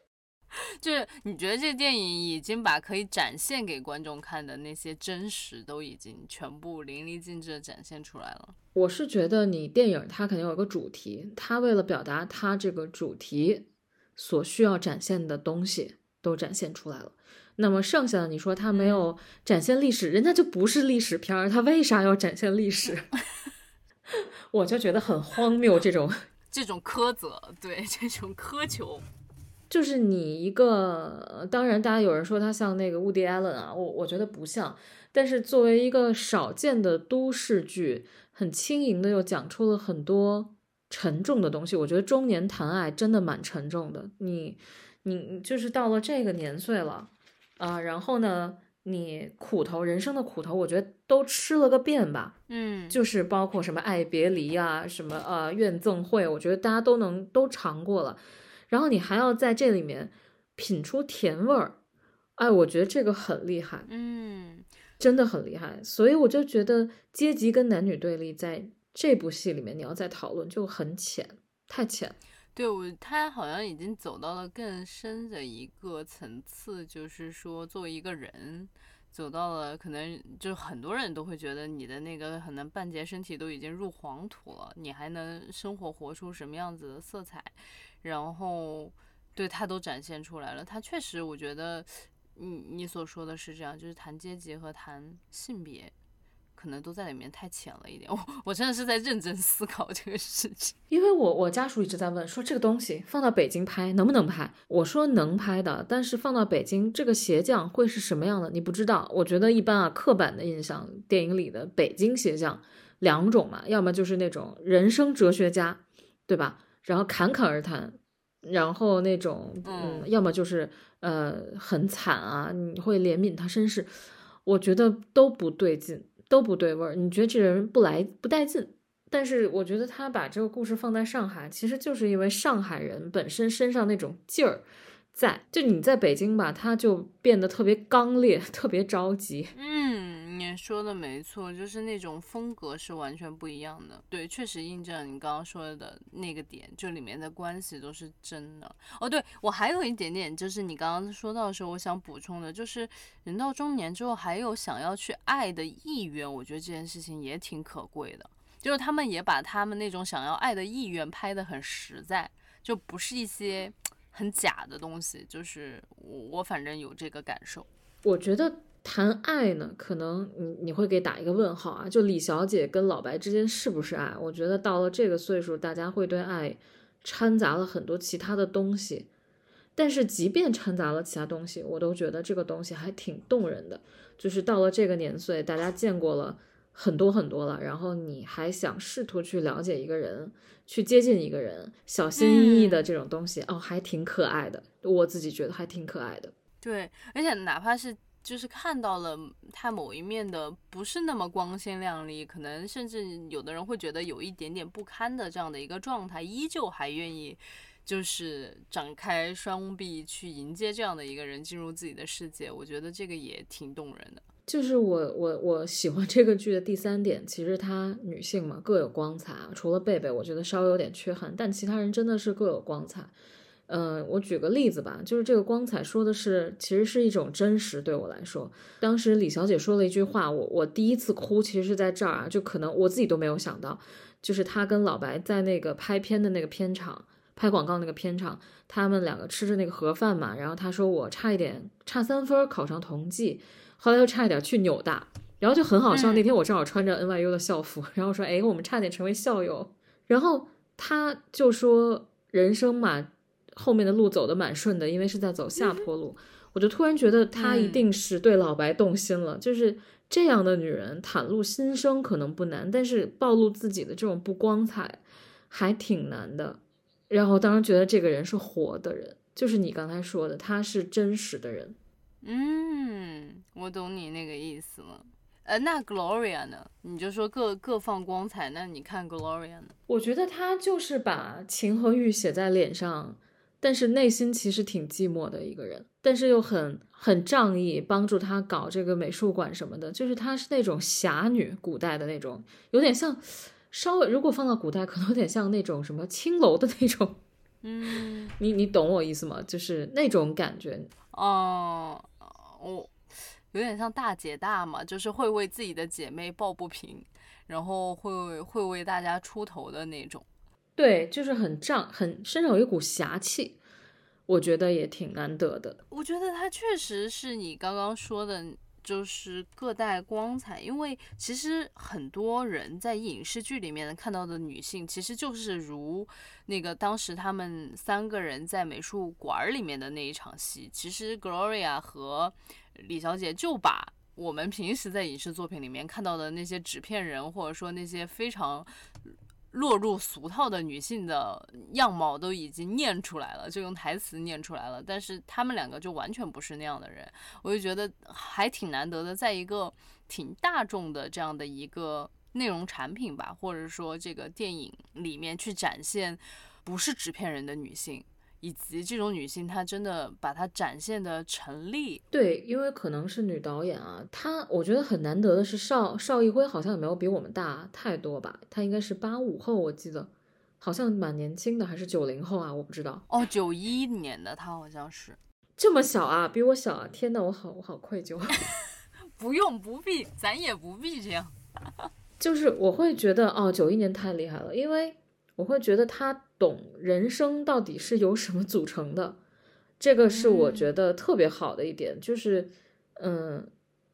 就是你觉得这电影已经把可以展现给观众看的那些真实都已经全部淋漓尽致的展现出来了。我是觉得你电影它肯定有一个主题，它为了表达它这个主题所需要展现的东西都展现出来了。那么剩下的你说它没有展现历史，人家就不是历史片儿，它为啥要展现历史？我就觉得很荒谬，这种这种苛责，对这种苛求。就是你一个，当然，大家有人说他像那个 Woody Allen 啊，我我觉得不像。但是作为一个少见的都市剧，很轻盈的又讲出了很多沉重的东西。我觉得中年谈爱真的蛮沉重的。你你就是到了这个年岁了啊，然后呢，你苦头人生的苦头，我觉得都吃了个遍吧。嗯，就是包括什么爱别离啊，什么呃怨憎会，我觉得大家都能都尝过了。然后你还要在这里面品出甜味儿，哎，我觉得这个很厉害，嗯，真的很厉害。所以我就觉得阶级跟男女对立在这部戏里面，你要再讨论就很浅，太浅。对我，他好像已经走到了更深的一个层次，就是说作为一个人，走到了可能就很多人都会觉得你的那个可能半截身体都已经入黄土了，你还能生活活出什么样子的色彩？然后，对他都展现出来了。他确实，我觉得，你你所说的是这样，就是谈阶级和谈性别，可能都在里面太浅了一点。我我真的是在认真思考这个事情。因为我我家属一直在问，说这个东西放到北京拍能不能拍？我说能拍的，但是放到北京，这个鞋匠会是什么样的？你不知道。我觉得一般啊，刻板的印象，电影里的北京鞋匠两种嘛，要么就是那种人生哲学家，对吧？然后侃侃而谈，然后那种嗯，要么就是呃很惨啊，你会怜悯他身世，我觉得都不对劲，都不对味儿。你觉得这人不来不带劲，但是我觉得他把这个故事放在上海，其实就是因为上海人本身身上那种劲儿在，就你在北京吧，他就变得特别刚烈，特别着急。嗯。你说的没错，就是那种风格是完全不一样的。对，确实印证你刚刚说的那个点，就里面的关系都是真的。哦，对我还有一点点，就是你刚刚说到的时候，我想补充的，就是人到中年之后还有想要去爱的意愿，我觉得这件事情也挺可贵的。就是他们也把他们那种想要爱的意愿拍得很实在，就不是一些很假的东西。就是我我反正有这个感受。我觉得谈爱呢，可能你你会给打一个问号啊。就李小姐跟老白之间是不是爱？我觉得到了这个岁数，大家会对爱掺杂了很多其他的东西。但是即便掺杂了其他东西，我都觉得这个东西还挺动人的。就是到了这个年岁，大家见过了。很多很多了，然后你还想试图去了解一个人，去接近一个人，小心翼翼的这种东西，哦，还挺可爱的。我自己觉得还挺可爱的。对，而且哪怕是就是看到了他某一面的不是那么光鲜亮丽，可能甚至有的人会觉得有一点点不堪的这样的一个状态，依旧还愿意就是展开双臂去迎接这样的一个人进入自己的世界。我觉得这个也挺动人的。就是我我我喜欢这个剧的第三点，其实她女性嘛各有光彩，除了贝贝，我觉得稍微有点缺憾，但其他人真的是各有光彩。嗯，我举个例子吧，就是这个光彩说的是，其实是一种真实。对我来说，当时李小姐说了一句话，我我第一次哭，其实是在这儿啊，就可能我自己都没有想到，就是她跟老白在那个拍片的那个片场拍广告那个片场，他们两个吃着那个盒饭嘛，然后她说我差一点差三分考上同济。后来又差一点去纽大，然后就很好笑。那天我正好穿着 NYU 的校服，然后说：“哎，我们差点成为校友。”然后他就说：“人生嘛，后面的路走的蛮顺的，因为是在走下坡路。”我就突然觉得他一定是对老白动心了。就是这样的女人袒露心声可能不难，但是暴露自己的这种不光彩还挺难的。然后当时觉得这个人是活的人，就是你刚才说的，他是真实的人。嗯，我懂你那个意思了。呃，那 Gloria 呢？你就说各各放光彩，那你看 Gloria 呢？我觉得她就是把情和欲写在脸上，但是内心其实挺寂寞的一个人，但是又很很仗义，帮助他搞这个美术馆什么的。就是她是那种侠女，古代的那种，有点像，稍微如果放到古代，可能有点像那种什么青楼的那种。嗯，你你懂我意思吗？就是那种感觉。哦。我有点像大姐大嘛，就是会为自己的姐妹抱不平，然后会会为大家出头的那种。对，就是很仗，很身上有一股侠气，我觉得也挺难得的。我觉得他确实是你刚刚说的，就是各带光彩。因为其实很多人在影视剧里面看到的女性，其实就是如那个当时他们三个人在美术馆里面的那一场戏。其实 Gloria 和李小姐就把我们平时在影视作品里面看到的那些纸片人，或者说那些非常落入俗套的女性的样貌，都已经念出来了，就用台词念出来了。但是他们两个就完全不是那样的人，我就觉得还挺难得的，在一个挺大众的这样的一个内容产品吧，或者说这个电影里面去展现不是纸片人的女性。以及这种女性，她真的把她展现的成立。对，因为可能是女导演啊，她我觉得很难得的是邵邵艺辉好像也没有比我们大太多吧，她应该是八五后，我记得好像蛮年轻的，还是九零后啊，我不知道。哦，九一年的她好像是这么小啊，比我小啊！天呐，我好我好愧疚。不用不必，咱也不必这样。就是我会觉得哦，九一年太厉害了，因为。我会觉得他懂人生到底是由什么组成的，这个是我觉得特别好的一点。就是，嗯，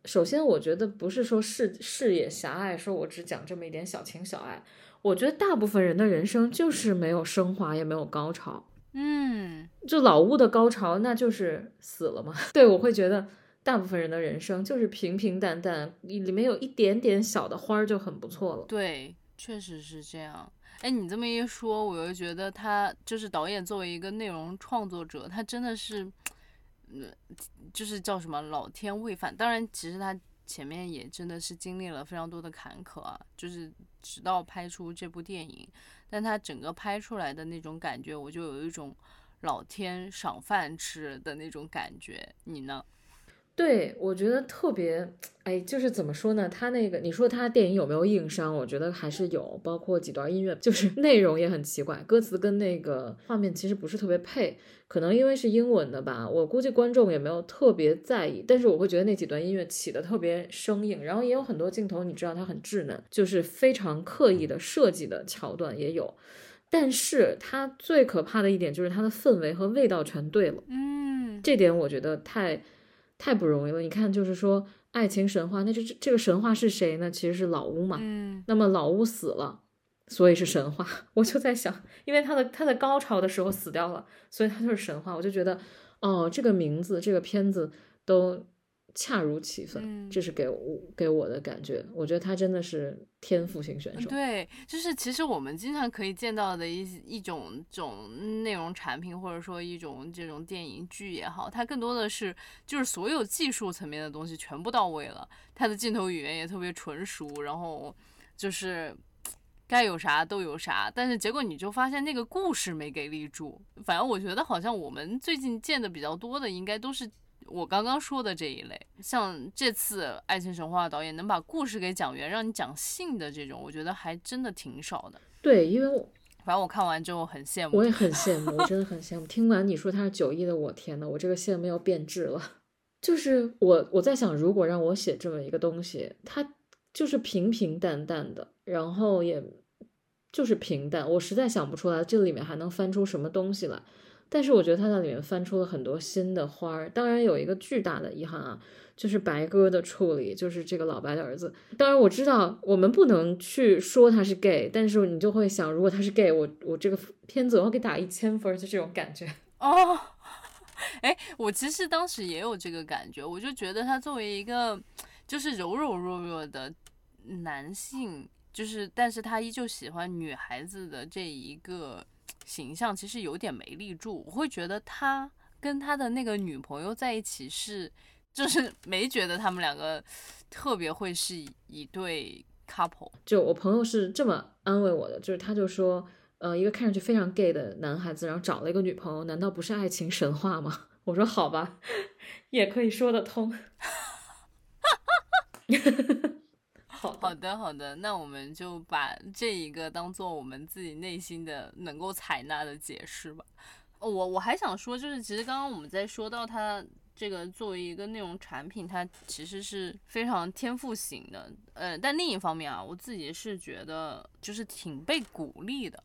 首先我觉得不是说视视野狭隘，说我只讲这么一点小情小爱。我觉得大部分人的人生就是没有升华，也没有高潮。嗯，就老屋的高潮，那就是死了嘛。对，我会觉得大部分人的人生就是平平淡淡，里面有一点点小的花儿就很不错了。对，确实是这样。哎，你这么一说，我又觉得他就是导演，作为一个内容创作者，他真的是，嗯，就是叫什么老天未犯。当然，其实他前面也真的是经历了非常多的坎坷啊，就是直到拍出这部电影，但他整个拍出来的那种感觉，我就有一种老天赏饭吃的那种感觉。你呢？对，我觉得特别，哎，就是怎么说呢？他那个，你说他电影有没有硬伤？我觉得还是有，包括几段音乐，就是 内容也很奇怪，歌词跟那个画面其实不是特别配。可能因为是英文的吧，我估计观众也没有特别在意。但是我会觉得那几段音乐起的特别生硬，然后也有很多镜头，你知道它很稚嫩，就是非常刻意的设计的桥段也有。但是它最可怕的一点就是它的氛围和味道全对了，嗯，这点我觉得太。太不容易了，你看，就是说爱情神话，那这这个神话是谁呢？其实是老巫嘛。嗯，那么老巫死了，所以是神话。我就在想，因为他的他在高潮的时候死掉了，所以他就是神话。我就觉得，哦，这个名字，这个片子都。恰如其分，这是给我给我的感觉。我觉得他真的是天赋型选手。对，就是其实我们经常可以见到的一一种种内容产品，或者说一种这种电影剧也好，它更多的是就是所有技术层面的东西全部到位了，它的镜头语言也特别纯熟，然后就是该有啥都有啥。但是结果你就发现那个故事没给立住。反正我觉得好像我们最近见的比较多的，应该都是。我刚刚说的这一类，像这次《爱情神话》导演能把故事给讲圆，让你讲信的这种，我觉得还真的挺少的。对，因为我反正我看完之后很羡慕，我也很 羡慕，我真的很羡慕。听完你说他是九亿的，我天呐，我这个羡慕要变质了。就是我我在想，如果让我写这么一个东西，它就是平平淡淡的，然后也就是平淡，我实在想不出来这里面还能翻出什么东西来。但是我觉得他在里面翻出了很多新的花儿，当然有一个巨大的遗憾啊，就是白鸽的处理，就是这个老白的儿子。当然我知道我们不能去说他是 gay，但是你就会想，如果他是 gay，我我这个片子我要给打一千分，就这种感觉 哦。哎，我其实当时也有这个感觉，我就觉得他作为一个就是柔柔弱弱的男性，就是但是他依旧喜欢女孩子的这一个。形象其实有点没立住，我会觉得他跟他的那个女朋友在一起是，就是没觉得他们两个特别会是一对 couple。就我朋友是这么安慰我的，就是他就说，呃，一个看上去非常 gay 的男孩子，然后找了一个女朋友，难道不是爱情神话吗？我说好吧，也可以说得通。好的，好的，那我们就把这一个当做我们自己内心的能够采纳的解释吧。我我还想说，就是其实刚刚我们在说到它这个作为一个内容产品，它其实是非常天赋型的。呃，但另一方面啊，我自己是觉得就是挺被鼓励的，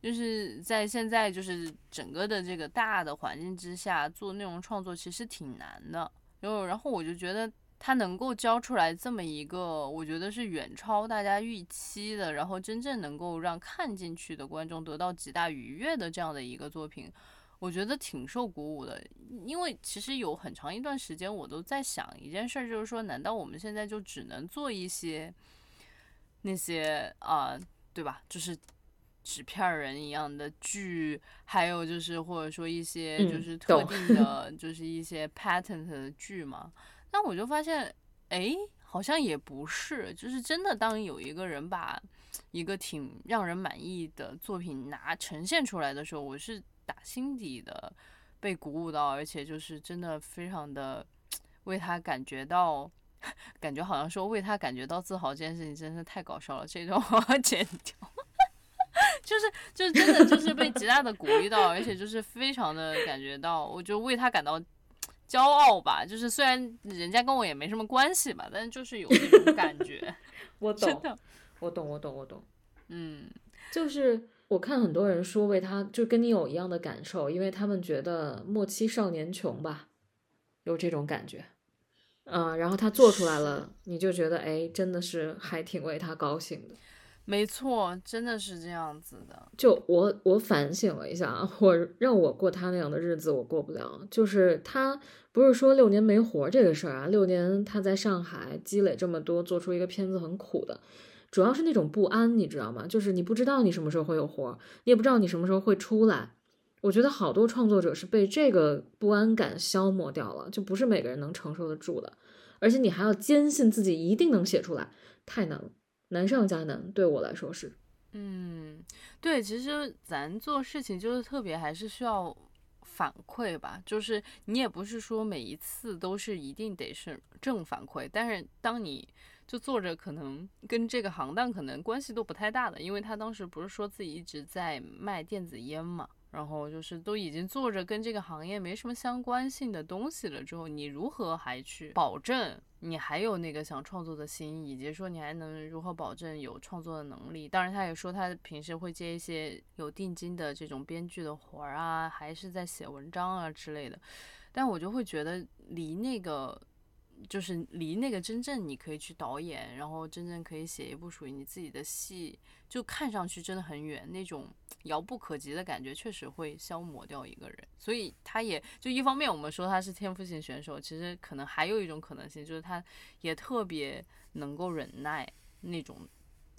就是在现在就是整个的这个大的环境之下做内容创作其实挺难的。然后，然后我就觉得。他能够交出来这么一个，我觉得是远超大家预期的，然后真正能够让看进去的观众得到极大愉悦的这样的一个作品，我觉得挺受鼓舞的。因为其实有很长一段时间，我都在想一件事，就是说，难道我们现在就只能做一些那些啊，对吧？就是纸片人一样的剧，还有就是或者说一些就是特定 的，就是一些 patent 的剧嘛？但我就发现，哎，好像也不是，就是真的。当有一个人把一个挺让人满意的作品拿呈现出来的时候，我是打心底的被鼓舞到，而且就是真的非常的为他感觉到，感觉好像说为他感觉到自豪这件事情真是太搞笑了。这段我要剪掉，就是就是真的就是被极大的鼓励到，而且就是非常的感觉到，我就为他感到。骄傲吧，就是虽然人家跟我也没什么关系吧，但是就是有那种感觉。我懂，我懂，我懂，我懂。嗯，就是我看很多人说为他，就跟你有一样的感受，因为他们觉得莫欺少年穷吧，有这种感觉。嗯，然后他做出来了，你就觉得哎，真的是还挺为他高兴的。没错，真的是这样子的。就我我反省了一下，我让我过他那样的日子，我过不了。就是他不是说六年没活这个事儿啊，六年他在上海积累这么多，做出一个片子很苦的，主要是那种不安，你知道吗？就是你不知道你什么时候会有活，你也不知道你什么时候会出来。我觉得好多创作者是被这个不安感消磨掉了，就不是每个人能承受得住的，而且你还要坚信自己一定能写出来，太难了。难上加难，对我来说是。嗯，对，其实咱做事情就是特别，还是需要反馈吧，就是你也不是说每一次都是一定得是正反馈，但是当你就做着可能跟这个行当可能关系都不太大的，因为他当时不是说自己一直在卖电子烟嘛。然后就是都已经做着跟这个行业没什么相关性的东西了，之后你如何还去保证你还有那个想创作的心，以及说你还能如何保证有创作的能力？当然，他也说他平时会接一些有定金的这种编剧的活儿啊，还是在写文章啊之类的。但我就会觉得离那个。就是离那个真正你可以去导演，然后真正可以写一部属于你自己的戏，就看上去真的很远，那种遥不可及的感觉，确实会消磨掉一个人。所以他也就一方面我们说他是天赋型选手，其实可能还有一种可能性，就是他也特别能够忍耐那种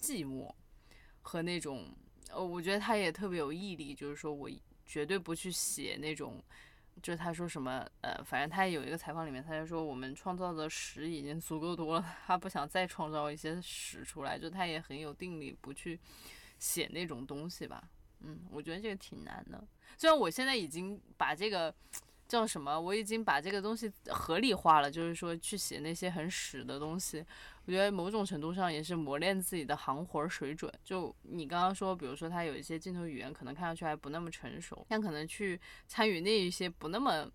寂寞和那种呃，我觉得他也特别有毅力，就是说我绝对不去写那种。就是他说什么，呃，反正他有一个采访里面，他就说我们创造的屎已经足够多了，他不想再创造一些屎出来，就他也很有定力不去写那种东西吧。嗯，我觉得这个挺难的，虽然我现在已经把这个。叫什么？我已经把这个东西合理化了，就是说去写那些很屎的东西，我觉得某种程度上也是磨练自己的行活水准。就你刚刚说，比如说他有一些镜头语言可能看上去还不那么成熟，但可能去参与那一些不那么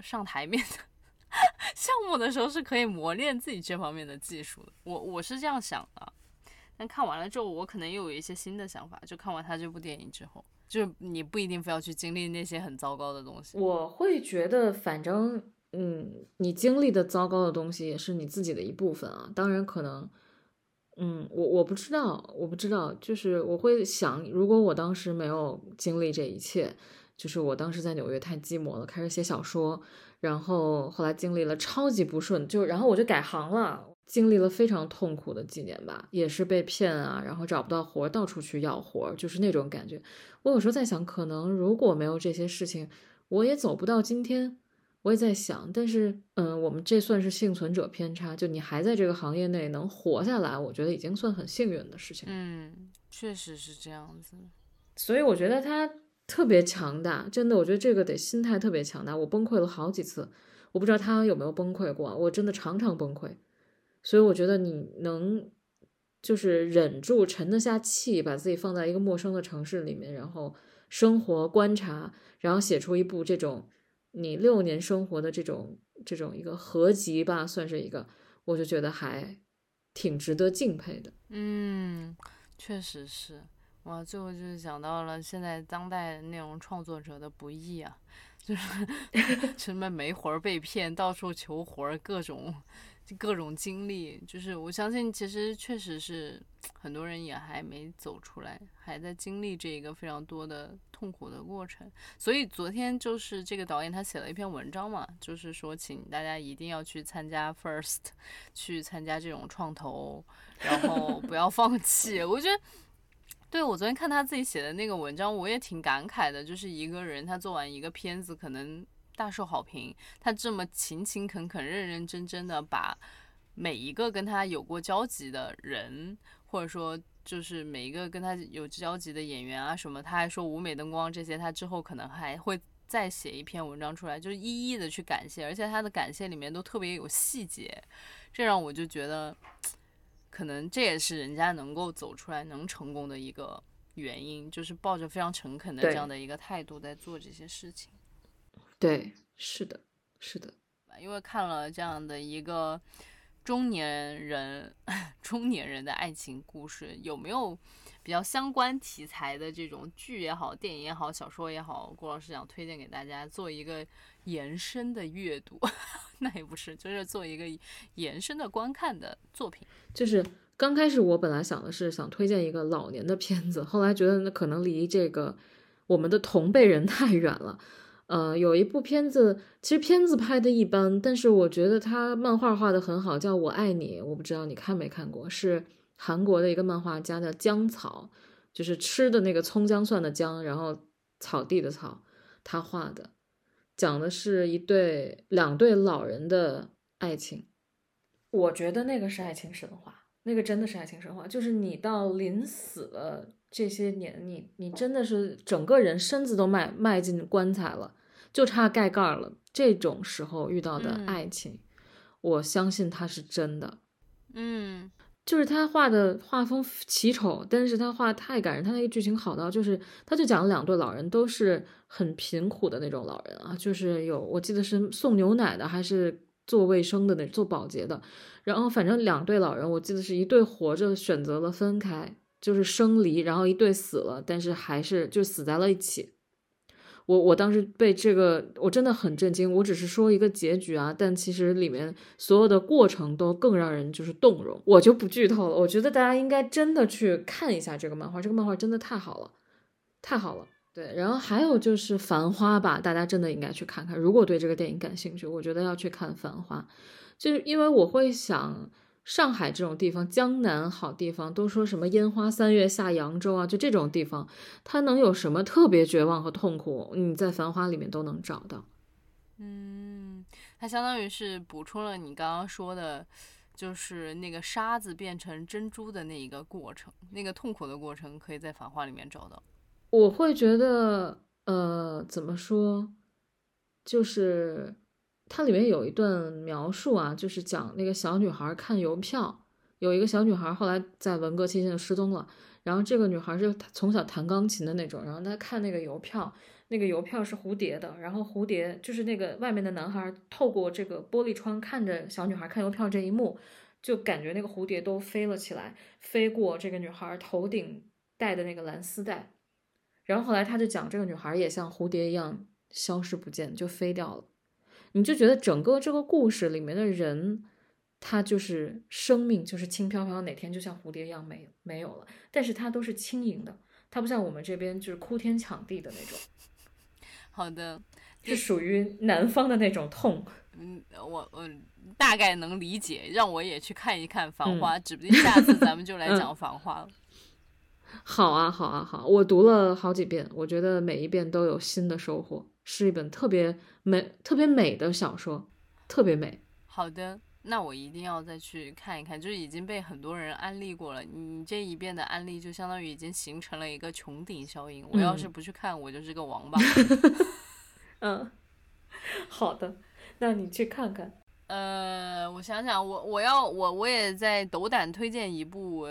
上台面的项目的时候，是可以磨练自己这方面的技术的。我我是这样想的，但看完了之后，我可能又有一些新的想法。就看完他这部电影之后。就你不一定非要去经历那些很糟糕的东西。我会觉得，反正，嗯，你经历的糟糕的东西也是你自己的一部分啊。当然，可能，嗯，我我不知道，我不知道，就是我会想，如果我当时没有经历这一切，就是我当时在纽约太寂寞了，开始写小说，然后后来经历了超级不顺，就然后我就改行了。经历了非常痛苦的几年吧，也是被骗啊，然后找不到活，到处去要活，就是那种感觉。我有时候在想，可能如果没有这些事情，我也走不到今天。我也在想，但是，嗯，我们这算是幸存者偏差，就你还在这个行业内能活下来，我觉得已经算很幸运的事情。嗯，确实是这样子。所以我觉得他特别强大，真的，我觉得这个得心态特别强大。我崩溃了好几次，我不知道他有没有崩溃过，我真的常常崩溃。所以我觉得你能，就是忍住沉得下气，把自己放在一个陌生的城市里面，然后生活观察，然后写出一部这种你六年生活的这种这种一个合集吧，算是一个，我就觉得还挺值得敬佩的。嗯，确实是哇，最后就是讲到了现在当代内容创作者的不易啊，就是 什么没活儿被骗，到处求活儿，各种。各种经历，就是我相信，其实确实是很多人也还没走出来，还在经历这一个非常多的痛苦的过程。所以昨天就是这个导演他写了一篇文章嘛，就是说请大家一定要去参加 First，去参加这种创投，然后不要放弃。我觉得，对我昨天看他自己写的那个文章，我也挺感慨的，就是一个人他做完一个片子，可能。大受好评，他这么勤勤恳恳、认认真真的把每一个跟他有过交集的人，或者说就是每一个跟他有交集的演员啊什么，他还说舞美灯光这些，他之后可能还会再写一篇文章出来，就是一一的去感谢，而且他的感谢里面都特别有细节，这让我就觉得，可能这也是人家能够走出来、能成功的一个原因，就是抱着非常诚恳的这样的一个态度在做这些事情。对，是的，是的，因为看了这样的一个中年人、中年人的爱情故事，有没有比较相关题材的这种剧也好、电影也好、小说也好，郭老师想推荐给大家做一个延伸的阅读？那也不是，就是做一个延伸的观看的作品。就是刚开始我本来想的是想推荐一个老年的片子，后来觉得那可能离这个我们的同辈人太远了。呃，有一部片子，其实片子拍的一般，但是我觉得他漫画画的很好，叫我爱你。我不知道你看没看过，是韩国的一个漫画家的姜草，就是吃的那个葱姜蒜的姜，然后草地的草，他画的，讲的是一对两对老人的爱情。我觉得那个是爱情神话，那个真的是爱情神话，就是你到临死了这些年，你你真的是整个人身子都迈迈进棺材了。就差盖盖了。这种时候遇到的嗯爱情，我相信它是真的。嗯就是他画的画风奇丑，但是他画太感人，他那个剧情好到就是，他就讲了两对老人都是很贫苦的那种老人啊，就是有我记得是送牛奶的，还是做卫生的那做保洁的，然后反正两对老人，我记得是一对活着选择了分开，就是生离，然后一对死了，但是还是就死在了一起。我我当时被这个我真的很震惊，我只是说一个结局啊，但其实里面所有的过程都更让人就是动容，我就不剧透了。我觉得大家应该真的去看一下这个漫画，这个漫画真的太好了，太好了。对，然后还有就是《繁花》吧，大家真的应该去看看。如果对这个电影感兴趣，我觉得要去看《繁花》，就是因为我会想。上海这种地方，江南好地方，都说什么烟花三月下扬州啊，就这种地方，它能有什么特别绝望和痛苦？你在《繁花》里面都能找到。嗯，它相当于是补充了你刚刚说的，就是那个沙子变成珍珠的那一个过程，那个痛苦的过程，可以在《繁花》里面找到。我会觉得，呃，怎么说，就是它里面有一段描述啊，就是讲那个小女孩看邮票，有一个小女孩后来在文革期间就失踪了，然后这个女孩是从小弹钢琴的那种，然后她看那个邮票，那个邮票是蝴蝶的，然后蝴蝶就是那个外面的男孩透过这个玻璃窗看着小女孩看邮票这一幕，就感觉那个蝴蝶都飞了起来，飞过这个女孩头顶戴的那个蓝丝带。然后后来他就讲，这个女孩也像蝴蝶一样消失不见，就飞掉了。你就觉得整个这个故事里面的人，他就是生命，就是轻飘飘，哪天就像蝴蝶一样没没有了。但是他都是轻盈的，他不像我们这边就是哭天抢地的那种，好的，是属于南方的那种痛。嗯，我我大概能理解，让我也去看一看《繁嗯花》，指不定下次咱们就 来讲《繁花》了。好啊，好啊，好！我读了好几遍，我觉得每一遍都有新的收获，是一本特别美、特别美的小说，特别美。好的，那我一定要再去看一看，就是已经被很多人安利过了。你这一遍的安利，就相当于已经形成了一个穹顶效应。我要是不去看，我就是个王八。嗯，好的，那你去看看。呃，我想想，我我要我我也在斗胆推荐一部。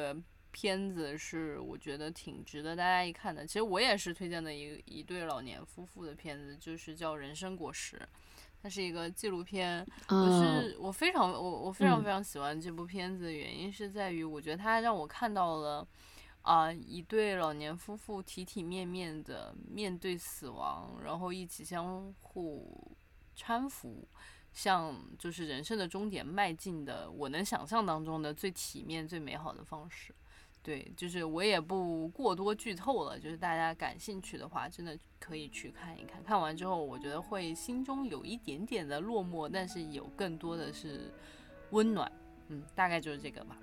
呃片子是我觉得挺值得大家一看的。其实我也是推荐的一一对老年夫妇的片子，就是叫《人生果实》，它是一个纪录片。我是我非常我我非常非常喜欢这部片子的原因是在于，我觉得它让我看到了啊、一对老年夫妇体体面面的面对死亡，然后一起相互搀扶。向就是人生的终点迈进的，我能想象当中的最体面、最美好的方式。对，就是我也不过多剧透了，就是大家感兴趣的话，真的可以去看一看。看完之后，我觉得会心中有一点点的落寞，但是有更多的是温暖。嗯，大概就是这个吧。